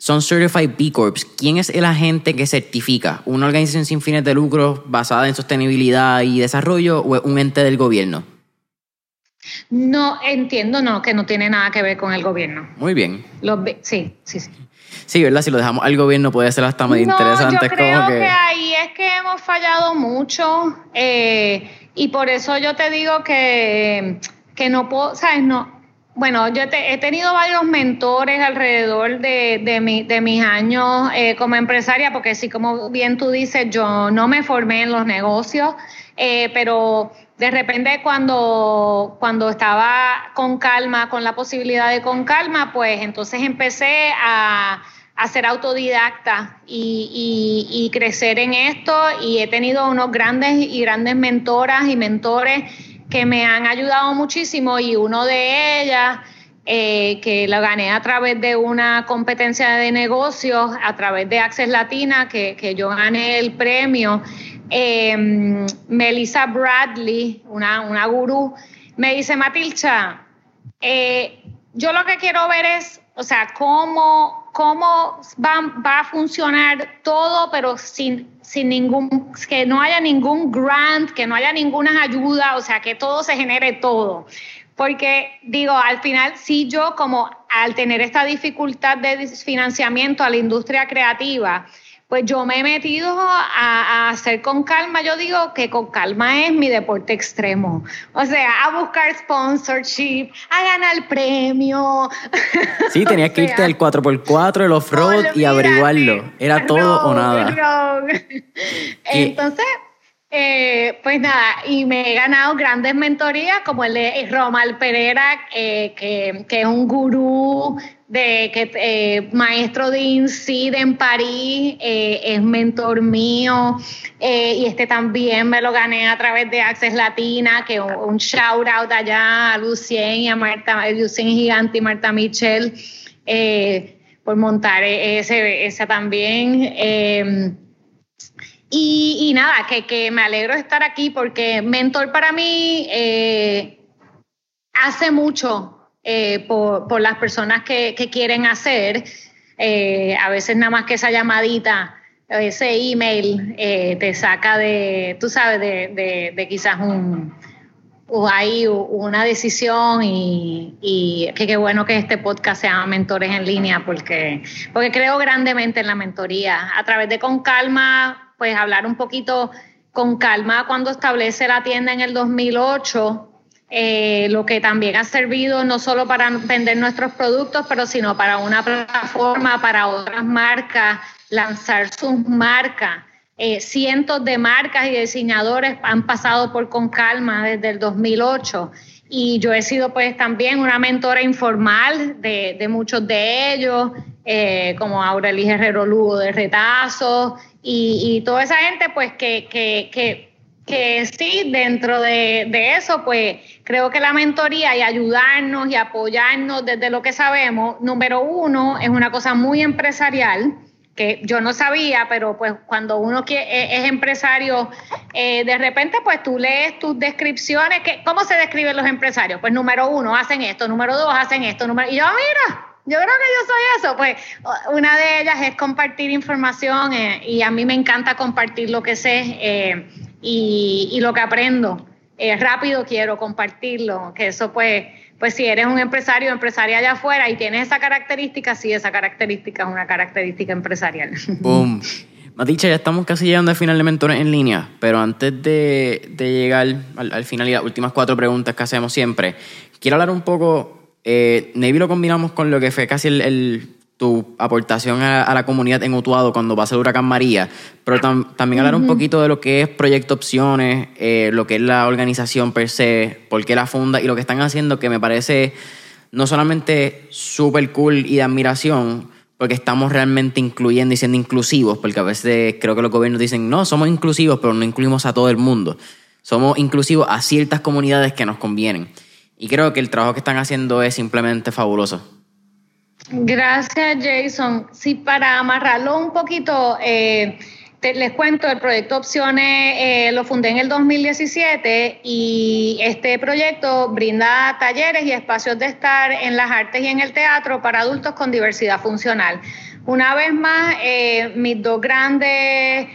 Son Certified B Corps. ¿Quién es el agente que certifica? ¿Una organización sin fines de lucro basada en sostenibilidad y desarrollo o un ente del gobierno? No, entiendo, no, que no tiene nada que ver con el gobierno. Muy bien. Los, sí, sí, sí. Sí, ¿verdad? Si lo dejamos al gobierno puede ser hasta más no, interesante. Yo creo que... ahí es que hemos fallado mucho eh, y por eso yo te digo que, que no puedo, ¿sabes? No, bueno, yo he tenido varios mentores alrededor de, de, mis años eh, como empresaria, porque sí, como bien tú dices, yo no me formé en los negocios, eh, pero de repente cuando, cuando estaba con calma, con la posibilidad de con calma, pues entonces empecé a, ser autodidacta y, crecer en esto y he tenido unos grandes y grandes mentoras y mentores que me han ayudado muchísimo y uno de ellas eh, que lo gané a través de una competencia de negocios, a través de Access Latina, que, que yo gané el premio. Eh, Melissa Bradley, una, una gurú, me dice, Matilcha, eh, yo lo que quiero ver es, o sea, cómo, cómo va, a funcionar todo, pero sin, sin ningún, que no haya ningún grant, que no haya ninguna ayuda, o sea, que todo se genere todo. Porque digo, al final, si yo como al tener esta dificultad de financiamiento a la industria creativa, pues yo me he metido a, hacer con calma, yo digo que con calma es mi deporte extremo. O sea, a buscar sponsorship, a ganar premio. Sí, tenías que irte al 4x4, el off-road y averiguarlo. Era todo o nada. Entonces, eh, pues nada, y me he ganado grandes mentorías como el de Romal Pereira, eh, que, que, es un gurú de que eh, maestro de INSEAD en París, es mentor mío, y este también me lo gané a través de Access Latina, que un, shout out allá a Lucien y a Marta, Lucien Gigante y Marta Michel, por montar ese, ese también. Y, nada, que, me alegro de estar aquí porque Mentor para mí eh, hace mucho eh, por, las personas que, quieren hacer. Eh, a veces nada más que esa llamadita, ese email te saca de, tú sabes, de, quizás un, hay una decisión y, y qué bueno que este podcast sea Mentores en línea porque, porque creo grandemente en la mentoría. A través de Con Calma pues hablar un poquito con calma cuando establece la tienda en el 2008, eh, lo que también ha servido no solo para vender nuestros productos, pero sino para una plataforma, para otras marcas, lanzar sus marcas. Eh, cientos de marcas y diseñadores han pasado por Con Calma desde el 2008 y yo he sido pues también una mentora informal de, muchos de ellos, eh, como Aureli Herrero Lugo de Retazo, y, toda esa gente, pues que, que, que, que sí, dentro de, eso, pues creo que la mentoría y ayudarnos y apoyarnos desde lo que sabemos, número uno, es una cosa muy empresarial que yo no sabía, pero pues cuando uno e, es empresario, eh, de repente pues tú lees tus descripciones, que, ¿cómo se describen los empresarios? Pues número uno, hacen esto, número dos, hacen esto, número, y yo, mira, yo creo que yo soy eso. Pues una de ellas es compartir información eh, y a mí me encanta compartir lo que sé eh, y, lo que aprendo. Eh, rápido quiero compartirlo, que eso pues, pues si eres un empresario o empresaria allá afuera y tienes esa característica, sí, esa característica es una característica empresarial. Boom. Maticha, ya estamos casi llegando al final de Mentores en línea, pero antes de, llegar al, al, final y las últimas cuatro preguntas que hacemos siempre, quiero hablar un poco eh, Navy lo combinamos con lo que fue casi el, tu aportación a, la comunidad en Utuado cuando va a ser Huracán María, pero también hablar un poquito de lo que es Proyecto Opciones, eh, lo que es la organización per se, por qué la funda y lo que están haciendo que me parece no solamente súper cool y de admiración, porque estamos realmente incluyendo y siendo inclusivos, porque a veces creo que los gobiernos dicen, no, somos inclusivos, pero no incluimos a todo el mundo. Somos inclusivos a ciertas comunidades que nos convienen. Y creo que el trabajo que están haciendo es simplemente fabuloso. Gracias, Jason. Sí, para amarrarlo un poquito, eh, les cuento, el proyecto Opciones eh, lo fundé en el 2017 y este proyecto brinda talleres y espacios de estar en las artes y en el teatro para adultos con diversidad funcional. Una vez más, eh, mis dos grandes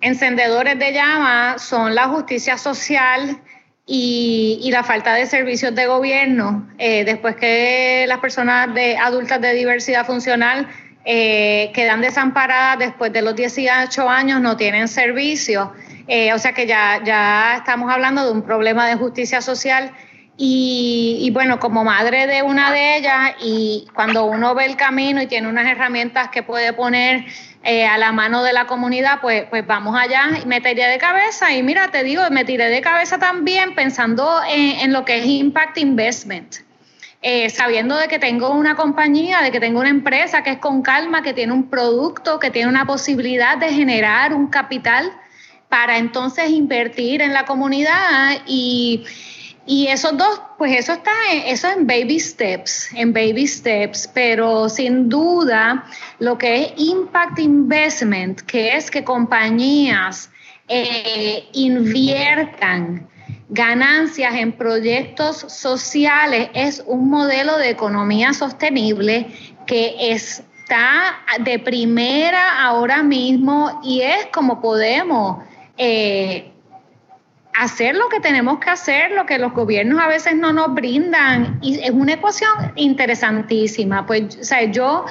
encendedores de llama son la justicia social y, la falta de servicios de gobierno, eh, después que las personas de, adultas de diversidad funcional eh, quedan desamparadas después de los 18 años, no tienen servicios. Eh, o sea que ya, ya estamos hablando de un problema de justicia social. Y, y, bueno, como madre de una de ellas, y cuando uno ve el camino y tiene unas herramientas que puede poner eh, a la mano de la comunidad, pues, pues vamos allá me tiré de cabeza. Y mira, te digo, me tiré de cabeza también pensando en, lo que es Impact Investment. Eh, sabiendo de que tengo una compañía, de que tengo una empresa que es con calma, que tiene un producto, que tiene una posibilidad de generar un capital para entonces invertir en la comunidad y, y esos dos, pues eso está, eso en baby steps, en baby steps, pero sin duda lo que es impact investment, que es que compañías eh, inviertan ganancias en proyectos sociales, es un modelo de economía sostenible que está de primera ahora mismo y es como podemos eh, hacer lo que tenemos que hacer, lo que los gobiernos a veces no nos brindan. Y es una ecuación interesantísima. Pues, o sea, yo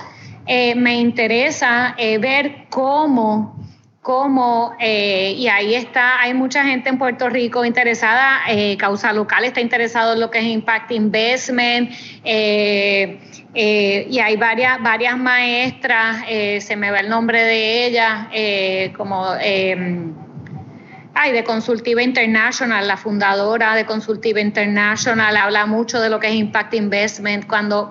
eh, me interesa eh, ver cómo, cómo eh, y ahí está, hay mucha gente en Puerto Rico interesada, Causa Local está interesado en lo que es Impact Investment, y hay varias, varias maestras, se me va el nombre de ellas, como Ay, de Consultiva International, la fundadora de Consultiva International, habla mucho de lo que es Impact Investment, cuando,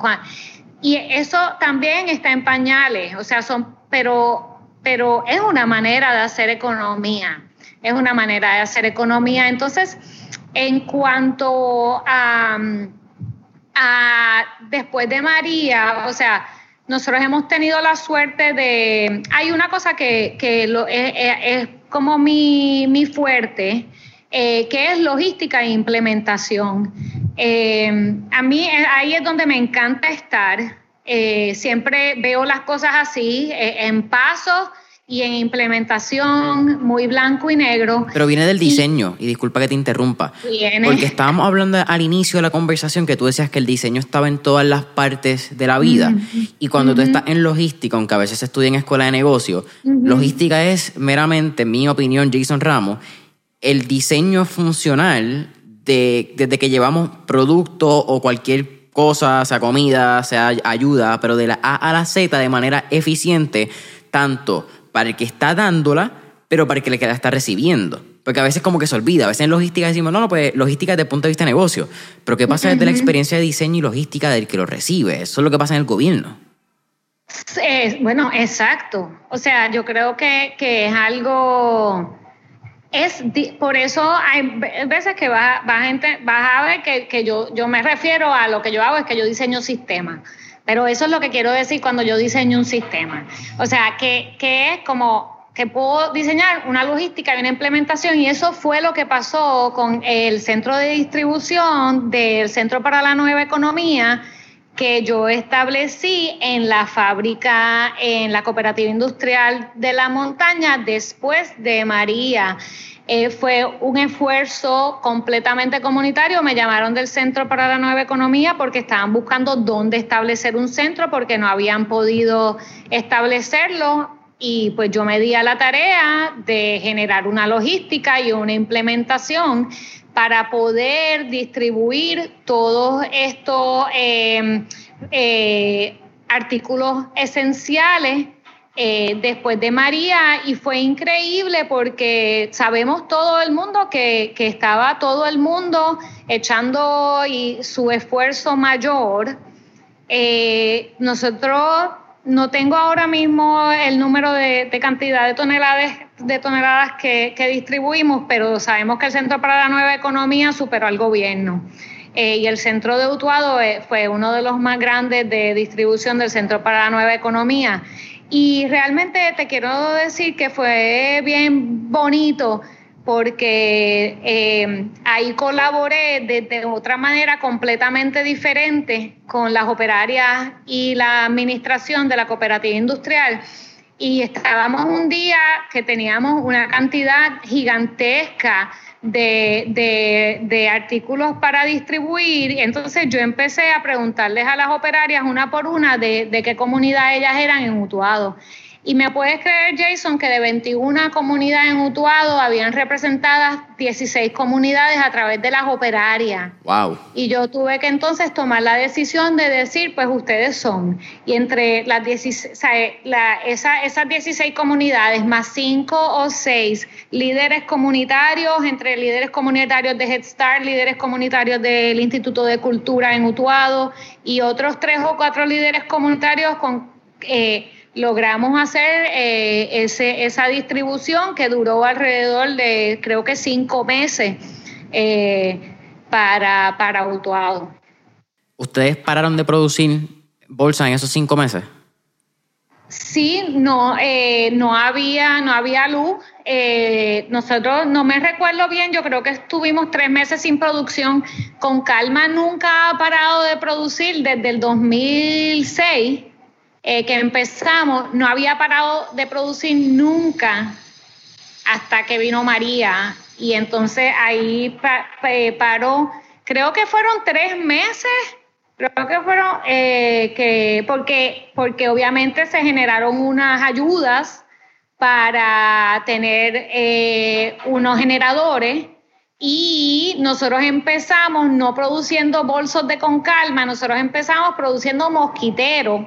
y eso también está en pañales, o sea, son, pero, pero es una manera de hacer economía, es una manera de hacer economía. Entonces, en cuanto a, después de María, o sea, nosotros hemos tenido la suerte de, hay una cosa que, que es como mi, mi fuerte, eh, que es logística e implementación. Eh, a mí eh, ahí es donde me encanta estar. siempre veo las cosas así, en pasos y en implementación muy blanco y negro. Pero viene del diseño, y, disculpa que te interrumpa, porque estábamos hablando al inicio de la conversación que tú decías que el diseño estaba en todas las partes de la vida, y cuando tú estás en logística, aunque a veces se estudia en escuela de negocio, logística es meramente, en mi opinión, Jason Ramos, el diseño funcional de, desde que llevamos producto o cualquier cosa, sea comida, sea ayuda, pero de la A a la Z de manera eficiente, tanto para el que está dándola, pero para el que le está recibiendo. Porque a veces como que se olvida, a veces en logística decimos, no, no, pues logística desde el punto de vista de negocio, pero ¿qué pasa desde la experiencia de diseño y logística del que lo recibe? Eso es lo que pasa en el gobierno. bueno, exacto. O sea, yo creo que, es algo... Es, por eso hay veces que vas, a ver que, que, yo, yo me refiero a lo que yo hago, es que yo diseño sistemas. Pero eso es lo que quiero decir cuando yo diseño un sistema. O sea, que, es como que puedo diseñar una logística y una implementación y eso fue lo que pasó con el centro de distribución del Centro para la Nueva Economía que yo establecí en la fábrica, en la cooperativa industrial de la montaña después de María. Eh, fue un esfuerzo completamente comunitario. Me llamaron del Centro para la Nueva Economía porque estaban buscando dónde establecer un centro porque no habían podido establecerlo. Y pues yo me di a la tarea de generar una logística y una implementación para poder distribuir todos estos eh, eh, artículos esenciales eh, después de María y fue increíble porque sabemos todo el mundo que, estaba todo el mundo echando y su esfuerzo mayor. Eh, nosotros no tengo ahora mismo el número de, cantidad de toneladas, de toneladas que, distribuimos, pero sabemos que el Centro para la Nueva Economía superó al gobierno. Eh, y el centro de Utuado fue uno de los más grandes de distribución del Centro para la Nueva Economía. Y realmente te quiero decir que fue bien bonito porque eh, ahí colaboré de, otra manera completamente diferente con las operarias y la administración de la cooperativa industrial. Y estábamos un día que teníamos una cantidad gigantesca de, de, artículos para distribuir. Entonces yo empecé a preguntarles a las operarias una por una de, de qué comunidad ellas eran en Utuado. Y me puedes creer, Jason, que de 21 comunidades en Utuado habían representadas 16 comunidades a través de las operarias. Wow. Y yo tuve que entonces tomar la decisión de decir, pues ustedes son. Y entre las 16, o sea, la, esa, esas 16 comunidades, más 5 o 6 líderes comunitarios, entre líderes comunitarios de Head Start, líderes comunitarios del Instituto de Cultura en Utuado y otros 3 o 4 líderes comunitarios con... Eh, logramos hacer eh, ese, esa distribución que duró alrededor de creo que cinco meses. Eh, para, para Utuado. ¿Ustedes pararon de producir bolsa en esos cinco meses? Sí, no, eh, no había, no había luz. Eh, nosotros, no me recuerdo bien, yo creo que estuvimos tres meses sin producción. Con Calma nunca ha parado de producir desde el 2006 eh, que empezamos. No había parado de producir nunca hasta que vino María y entonces ahí paró. Creo que fueron tres meses Creo que fueron eh, que porque porque obviamente se generaron unas ayudas para tener eh, unos generadores y nosotros empezamos no produciendo bolsos de con calma, nosotros empezamos produciendo mosquiteros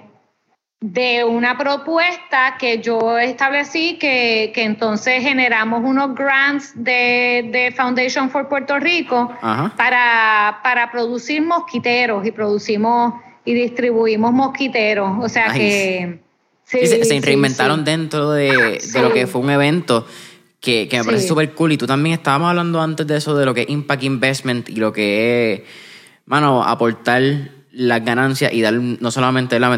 de una propuesta que yo establecí que, entonces generamos unos grants de, Foundation for Puerto Rico para, para producir mosquiteros y producimos y distribuimos mosquiteros. O sea que... se, reinventaron dentro de, lo que fue un evento que, me parece súper cool. Y tú también estábamos hablando antes de eso, de lo que es Impact Investment y lo que es, mano, aportar las ganancias y dar no solamente la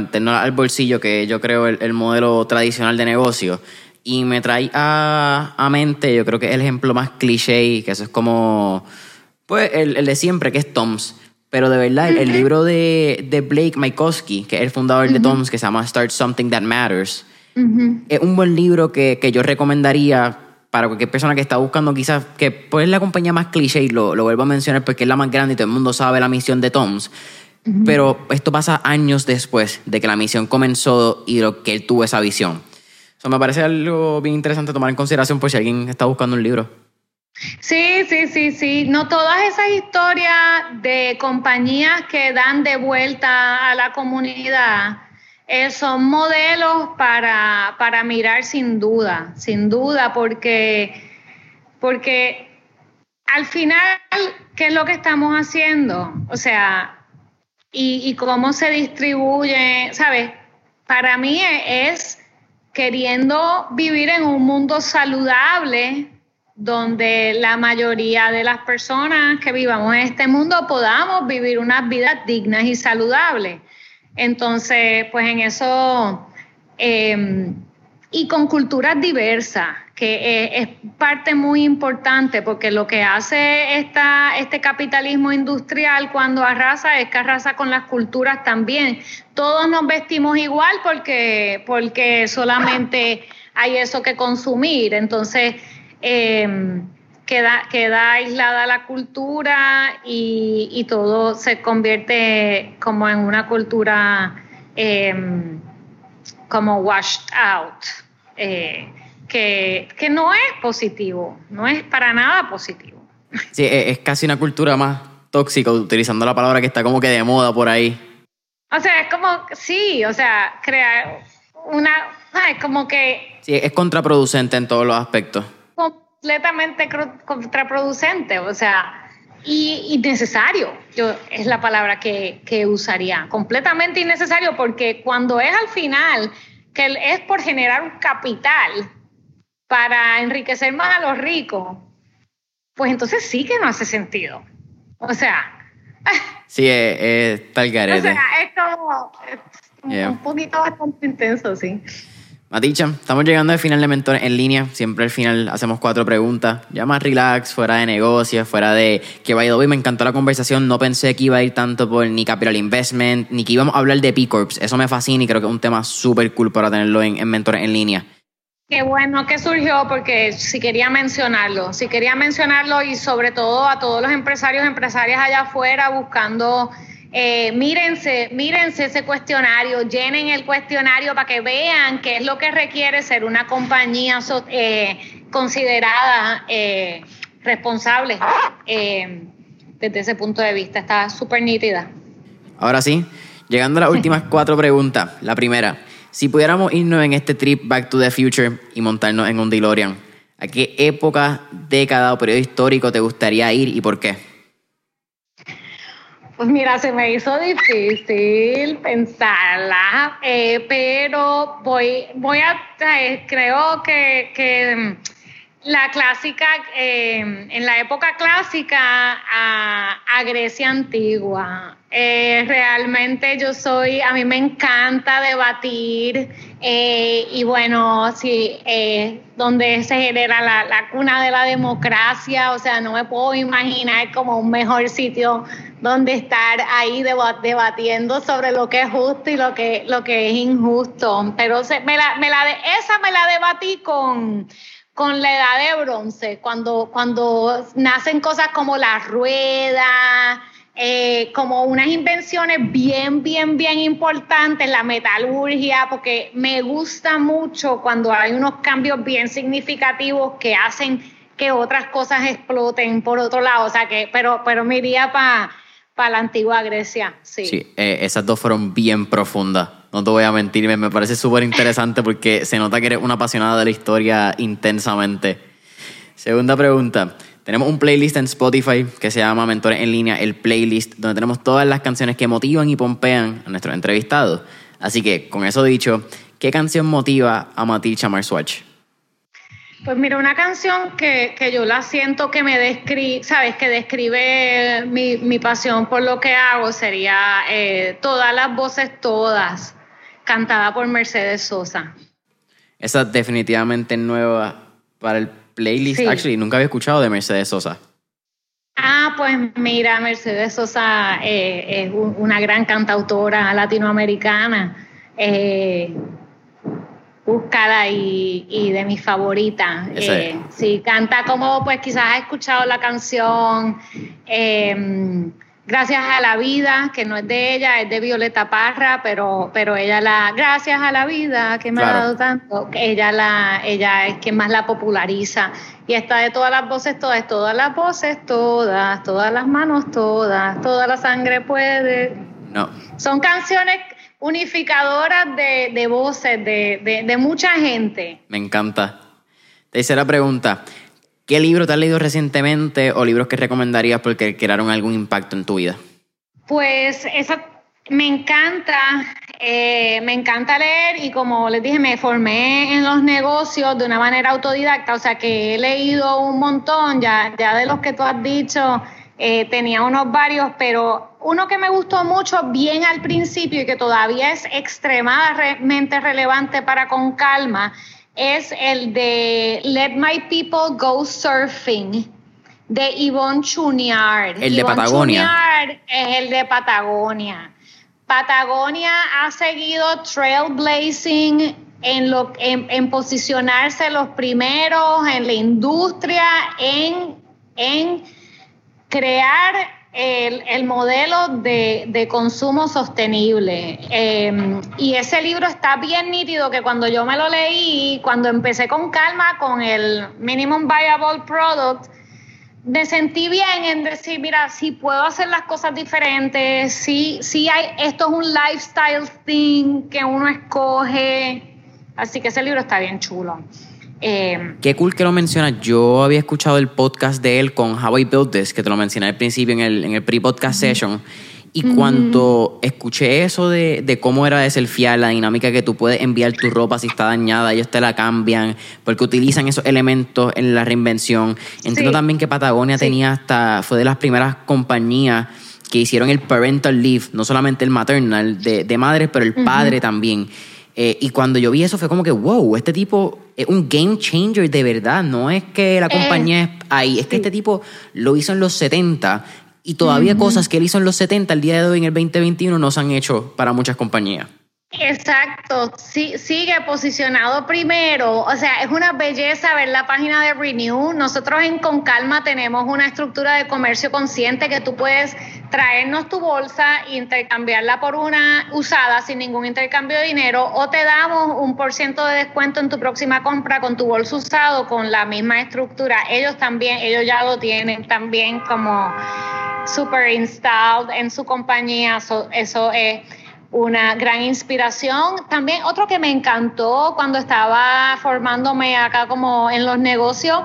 al bolsillo, que yo creo el, el modelo tradicional de negocio. Y me trae a, a, mente, yo creo que es el ejemplo más cliché, que eso es como, pues, el, el de siempre, que es Toms. Pero de verdad, el, libro de, de, Blake Mycoskie, que es el fundador de Toms, que se llama Start Something That Matters, es un buen libro que, que, yo recomendaría para cualquier persona que está buscando quizás, que pues es la compañía más cliché y lo, lo vuelvo a mencionar porque es la más grande y todo el mundo sabe la misión de Toms pero esto pasa años después de que la misión comenzó y lo que él tuvo esa visión. Eso me parece algo bien interesante tomar en consideración por si alguien está buscando un libro. Sí, sí, sí, sí. No todas esas historias de compañías que dan de vuelta a la comunidad eh, son modelos para, para, mirar sin duda, sin duda, porque, porque al final, ¿qué es lo que estamos haciendo? O sea, y, cómo se distribuye, ¿sabes? Para mí es queriendo vivir en un mundo saludable donde la mayoría de las personas que vivamos en este mundo podamos vivir unas vidas dignas y saludables. Entonces, pues en eso, eh, y con culturas diversas, que eh, es parte muy importante porque lo que hace esta, este capitalismo industrial cuando arrasa es que arrasa con las culturas también. Todos nos vestimos igual porque, porque solamente hay eso que consumir. Entonces, em, queda, queda aislada la cultura y, todo se convierte como en una cultura em, como washed out. Eh, que, no es positivo, no es para nada positivo. Sí, es casi una cultura más tóxica, utilizando la palabra que está como que de moda por ahí. O sea, es como, sí, o sea, crear una, es como que... Sí, es contraproducente en todos los aspectos. Completamente contraproducente, o sea, y innecesario, yo, es la palabra que, que usaría, completamente innecesario, porque cuando es al final, que es por generar un capital, para enriquecer más a los ricos, pues entonces sí que no hace sentido. O sea... Sí, es, tal garete. O sea, es como un poquito bastante intenso, sí. Maticha, estamos llegando al final de Mentores en línea. Siempre al final hacemos cuatro preguntas. Ya más relax, fuera de negocios, fuera de que vaya hoy me encantó la conversación. No pensé que iba a ir tanto por ni Capital Investment, ni que íbamos a hablar de P Corps. Eso me fascina y creo que es un tema súper cool para tenerlo en, en Mentores en línea. Qué bueno que surgió porque si quería mencionarlo, si quería mencionarlo y sobre todo a todos los empresarios, empresarias allá afuera buscando, eh, mírense, mírense ese cuestionario, llenen el cuestionario para que vean qué es lo que requiere ser una compañía eh, considerada eh, responsable desde ese punto de vista. Está súper nítida. Ahora sí, llegando a las últimas cuatro preguntas. La primera. Si pudiéramos irnos en este trip Back to the Future y montarnos en un DeLorean, ¿a qué época, década o periodo histórico te gustaría ir y por qué? Pues mira, se me hizo difícil pensarla, eh, pero voy, voy a, creo que, la clásica, eh, en la época clásica a, Grecia antigua. Eh, realmente yo soy, a mí me encanta debatir eh, y bueno, sí, donde se genera la, la, cuna de la democracia, o sea, no me puedo imaginar como un mejor sitio donde estar ahí debatiendo sobre lo que es justo y lo que, lo que es injusto. Pero me la, me la esa me la debatí con con la edad de bronce, cuando, cuando nacen cosas como la rueda, eh, como unas invenciones bien, bien, bien importantes, la metalurgia, porque me gusta mucho cuando hay unos cambios bien significativos que hacen que otras cosas exploten por otro lado. O sea que, pero, pero me iría para la antigua Grecia, sí. Sí, eh, esas dos fueron bien profundas no te voy a mentir, me, parece súper interesante porque se nota que eres una apasionada de la historia intensamente. Segunda pregunta. Tenemos un playlist en Spotify que se llama Mentores en línea, el playlist, donde tenemos todas las canciones que motivan y pompean a nuestros entrevistados. Así que, con eso dicho, ¿qué canción motiva a Matil Chamar Swatch? Pues mira, una canción que, yo la siento que me describe, sabes, que describe mi, pasión por lo que hago sería eh, Todas las voces, todas cantada por Mercedes Sosa. Esa definitivamente nueva para el playlist. Actually, nunca había escuchado de Mercedes Sosa. Ah, pues mira, Mercedes Sosa eh, es una gran cantautora latinoamericana. Eh, búscala y, de mis favoritas. Eh, sí, canta como, pues quizás has escuchado la canción. Eh, Gracias a la vida, que no es de ella, es de Violeta Parra, pero, pero ella la, gracias a la vida que me ha dado tanto, ella la, ella es quien más la populariza. Y está de todas las voces, todas, todas las voces, todas, todas las manos, todas, toda la sangre puede. No. Son canciones unificadoras de, voces de, de mucha gente. Me encanta. Tercera pregunta. ¿Qué libro te has leído recientemente o libros que recomendarías porque crearon algún impacto en tu vida? Pues esa me encanta, eh, me encanta leer y como les dije, me formé en los negocios de una manera autodidacta, o sea que he leído un montón, ya, ya de los que tú has dicho, eh, tenía unos varios, pero uno que me gustó mucho bien al principio y que todavía es extremadamente relevante para con calma es el de Let My People Go Surfing de Yvonne Chuniard. El de Patagonia. Chuniard es el de Patagonia. Patagonia ha seguido trailblazing en, lo, en, posicionarse los primeros en la industria, en, en crear el, modelo de, consumo sostenible. Em, y ese libro está bien nítido que cuando yo me lo leí, cuando empecé con calma con el Minimum Viable Product, me sentí bien en decir, mira, si puedo hacer las cosas diferentes, si, si hay, esto es un lifestyle thing que uno escoge. Así que ese libro está bien chulo. Eh, Qué cool que lo mencionas. Yo había escuchado el podcast de él con How I Built This, que te lo mencioné al principio en el, en el pre-podcast session. Y cuando escuché eso de, de, cómo era de selfiear, la dinámica que tú puedes enviar tu ropa si está dañada, ellos te la cambian, porque utilizan esos elementos en la reinvención. Entiendo también que Patagonia tenía hasta, fue de las primeras compañías que hicieron el parental leave, no solamente el maternal de, de madres, pero el padre también. Eh, y cuando yo vi eso fue como que, wow, este tipo es un game changer de verdad. No es que la compañía es ahí, es que este tipo lo hizo en los 70 y todavía cosas que él hizo en los 70 al día de hoy en el 2021 no se han hecho para muchas compañías. Exacto, sí, sigue posicionado primero, o sea, es una belleza ver la página de Renew. Nosotros en Con Calma tenemos una estructura de comercio consciente que tú puedes traernos tu bolsa e intercambiarla por una usada sin ningún intercambio de dinero o te damos un por ciento de descuento en tu próxima compra con tu bolso usado con la misma estructura. Ellos también, ellos ya lo tienen también como super installed en su compañía, eso es una gran inspiración. También otro que me encantó cuando estaba formándome acá como en los negocios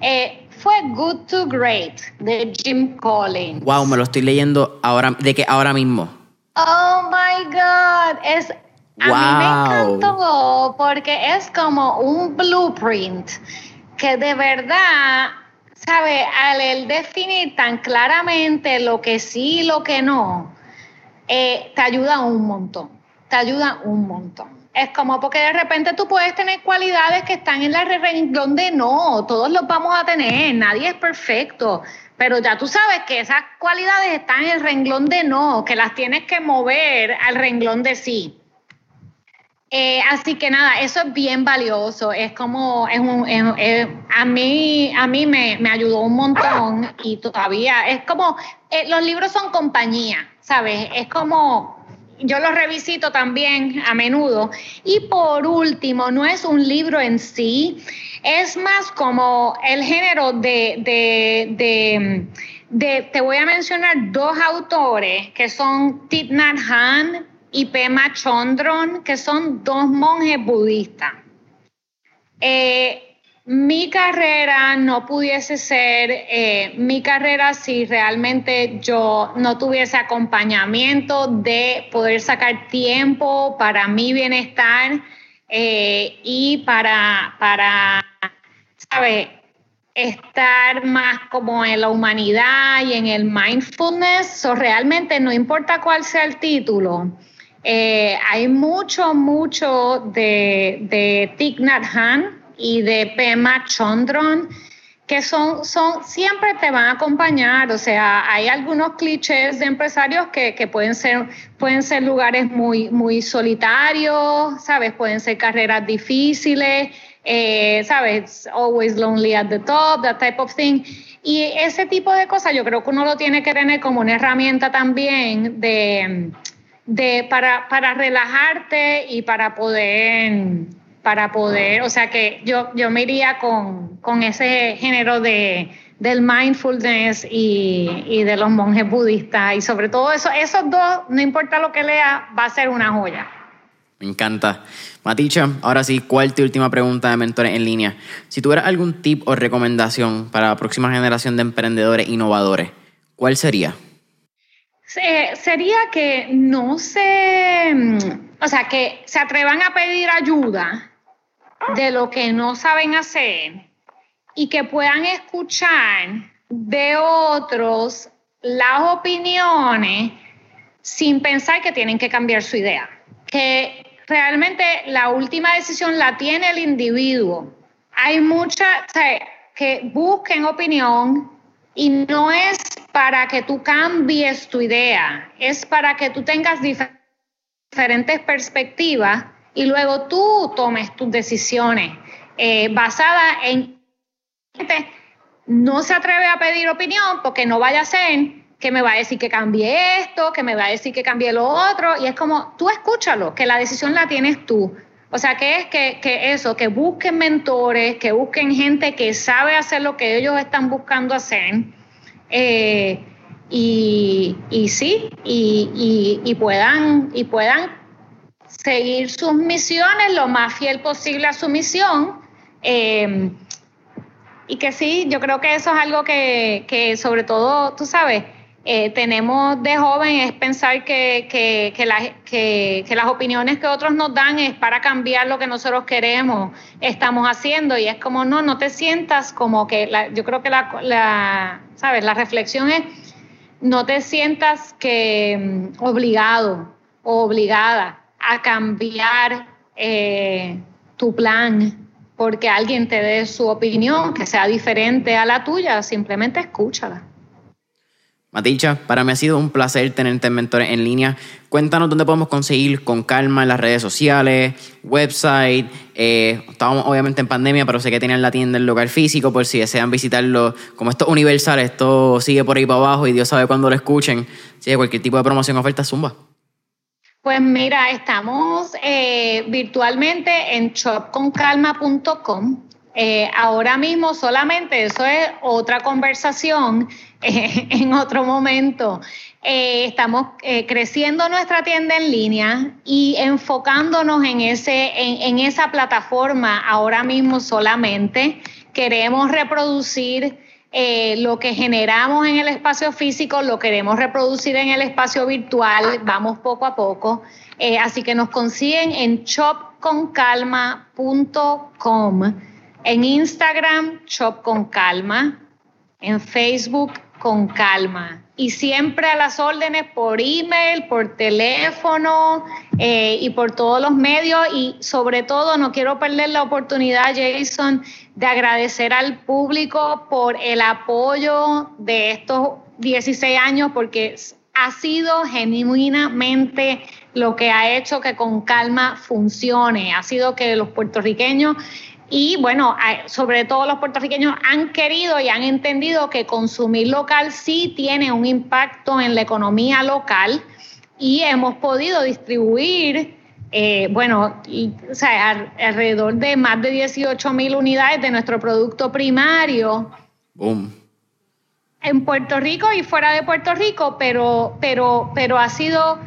eh, fue Good to Great de Jim Collins. Wow, me lo estoy leyendo ahora, de que ahora mismo. Oh my God, es a mí me encantó porque es como un blueprint que de verdad, ¿sabe? Al él definir tan claramente lo que sí y lo que no, eh, te ayuda un montón, te ayuda un montón. Es como porque de repente tú puedes tener cualidades que están en la renglón de no, todos los vamos a tener, nadie es perfecto, pero ya tú sabes que esas cualidades están en el renglón de no, que las tienes que mover al renglón de sí. Eh, así que nada, eso es bien valioso. Es como, a mí, a mí me, ayudó un montón y todavía es como, eh, los libros son compañía, ¿sabes? Es como, yo los revisito también a menudo. Y por último, no es un libro en sí, es más como el género de, de, de, te voy a mencionar dos autores que son Thich Nhat Hanh y Pema Chondron, que son dos monjes budistas. Eh, mi carrera no pudiese ser eh, mi carrera si realmente yo no tuviese acompañamiento de poder sacar tiempo para mi bienestar eh, y para, para, ¿sabes? estar más como en la humanidad y en el mindfulness. o realmente no importa cuál sea el título. Eh, hay mucho, mucho de, de Thich Nhat Hanh, y de Pema Chondron, que son, son, siempre te van a acompañar. O sea, hay algunos clichés de empresarios que, que pueden, ser, pueden ser lugares muy, muy solitarios, ¿sabes? Pueden ser carreras difíciles, eh, ¿sabes? Always lonely at the top, that type of thing. Y ese tipo de cosas yo creo que uno lo tiene que tener como una herramienta también de, de para, para relajarte y para poder para poder, o sea que yo, yo me iría con, ese género de, del mindfulness y, de los monjes budistas y sobre todo eso, esos dos, no importa lo que lea, va a ser una joya. Me encanta. Maticha, ahora sí, ¿cuál tu última pregunta de mentores en línea? Si tuvieras algún tip o recomendación para la próxima generación de emprendedores innovadores, ¿cuál sería? sería que no se, o sea, que se atrevan a pedir ayuda de lo que no saben hacer y que puedan escuchar de otros las opiniones sin pensar que tienen que cambiar su idea. Que realmente la última decisión la tiene el individuo. Hay mucha, que busquen opinión y no es para que tú cambies tu idea, es para que tú tengas diferentes perspectivas y luego tú tomes tus decisiones eh, basadas en no se atreve a pedir opinión porque no vaya a ser que me va a decir que cambie esto, que me va a decir que cambie lo otro, y es como, tú escúchalo, que la decisión la tienes tú. O sea, que es que, eso, que busquen mentores, que busquen gente que sabe hacer lo que ellos están buscando hacer, eh, y, sí, y, y, puedan, y puedan seguir sus misiones lo más fiel posible a su misión. Eh, y que sí, yo creo que eso es algo que, sobre todo, tú sabes, eh, tenemos de joven es pensar que, que, que, las opiniones que otros nos dan es para cambiar lo que nosotros queremos, estamos haciendo. Y es como, no, no te sientas como que, yo creo que la, la, ¿sabes? La reflexión es, no te sientas que mm, obligado o obligada a cambiar eh, tu plan porque alguien te dé su opinión que sea diferente a la tuya, simplemente escúchala. Maticha, para mí ha sido un placer tenerte en Mentores en línea. Cuéntanos dónde podemos conseguir con calma en las redes sociales, website. Eh, estábamos obviamente en pandemia, pero sé que tienen la tienda en local físico por si desean visitarlo. Como esto es universal, esto sigue por ahí para abajo y Dios sabe cuándo lo escuchen. Si hay cualquier tipo de promoción oferta, zumba. Pues mira, estamos eh, virtualmente en shopconcalma.com. Eh, ahora mismo solamente eso es otra conversación eh, en otro momento. estamos creciendo nuestra tienda en línea y enfocándonos en, ese, en esa plataforma ahora mismo solamente. Queremos reproducir eh, lo que generamos en el espacio físico lo queremos reproducir en el espacio virtual, vamos poco a poco. Eh, así que nos consiguen en shopconcalma.com. En Instagram, Shop con Calma. En Facebook, con calma. Y siempre a las órdenes por email, por teléfono eh, y por todos los medios. Y sobre todo no quiero perder la oportunidad, Jason, de agradecer al público por el apoyo de estos 16 años porque ha sido genuinamente lo que ha hecho que con calma funcione, ha sido que los puertorriqueños y bueno, sobre todo los puertorriqueños han querido y han entendido que consumir local sí tiene un impacto en la economía local y hemos podido distribuir, eh, bueno, o sea, alrededor de más de 18 mil unidades de nuestro producto primario. En Puerto Rico y fuera de Puerto Rico, pero, pero, pero ha sido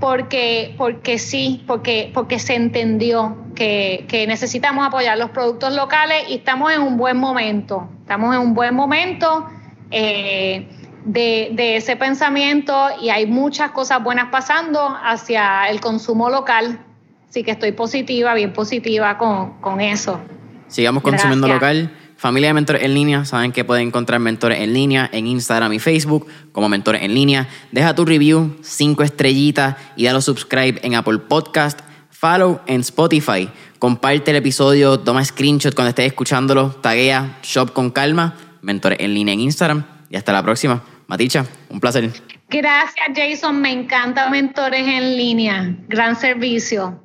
porque, porque sí, porque, porque se entendió que, necesitamos apoyar los productos locales y estamos en un buen momento, estamos en un buen momento eh, de, ese pensamiento y hay muchas cosas buenas pasando hacia el consumo local, así que estoy positiva, bien positiva con, eso. Sigamos consumiendo local Familia de Mentores en Línea, saben que pueden encontrar mentores en línea en Instagram y Facebook como Mentores en Línea. Deja tu review, cinco estrellitas y dale subscribe en Apple Podcast, follow en Spotify. Comparte el episodio, toma screenshot cuando estés escuchándolo, taguea Shop con Calma, Mentores en Línea en Instagram. Y hasta la próxima. Maticha, un placer. Gracias Jason, me encanta Mentores en Línea. Gran servicio.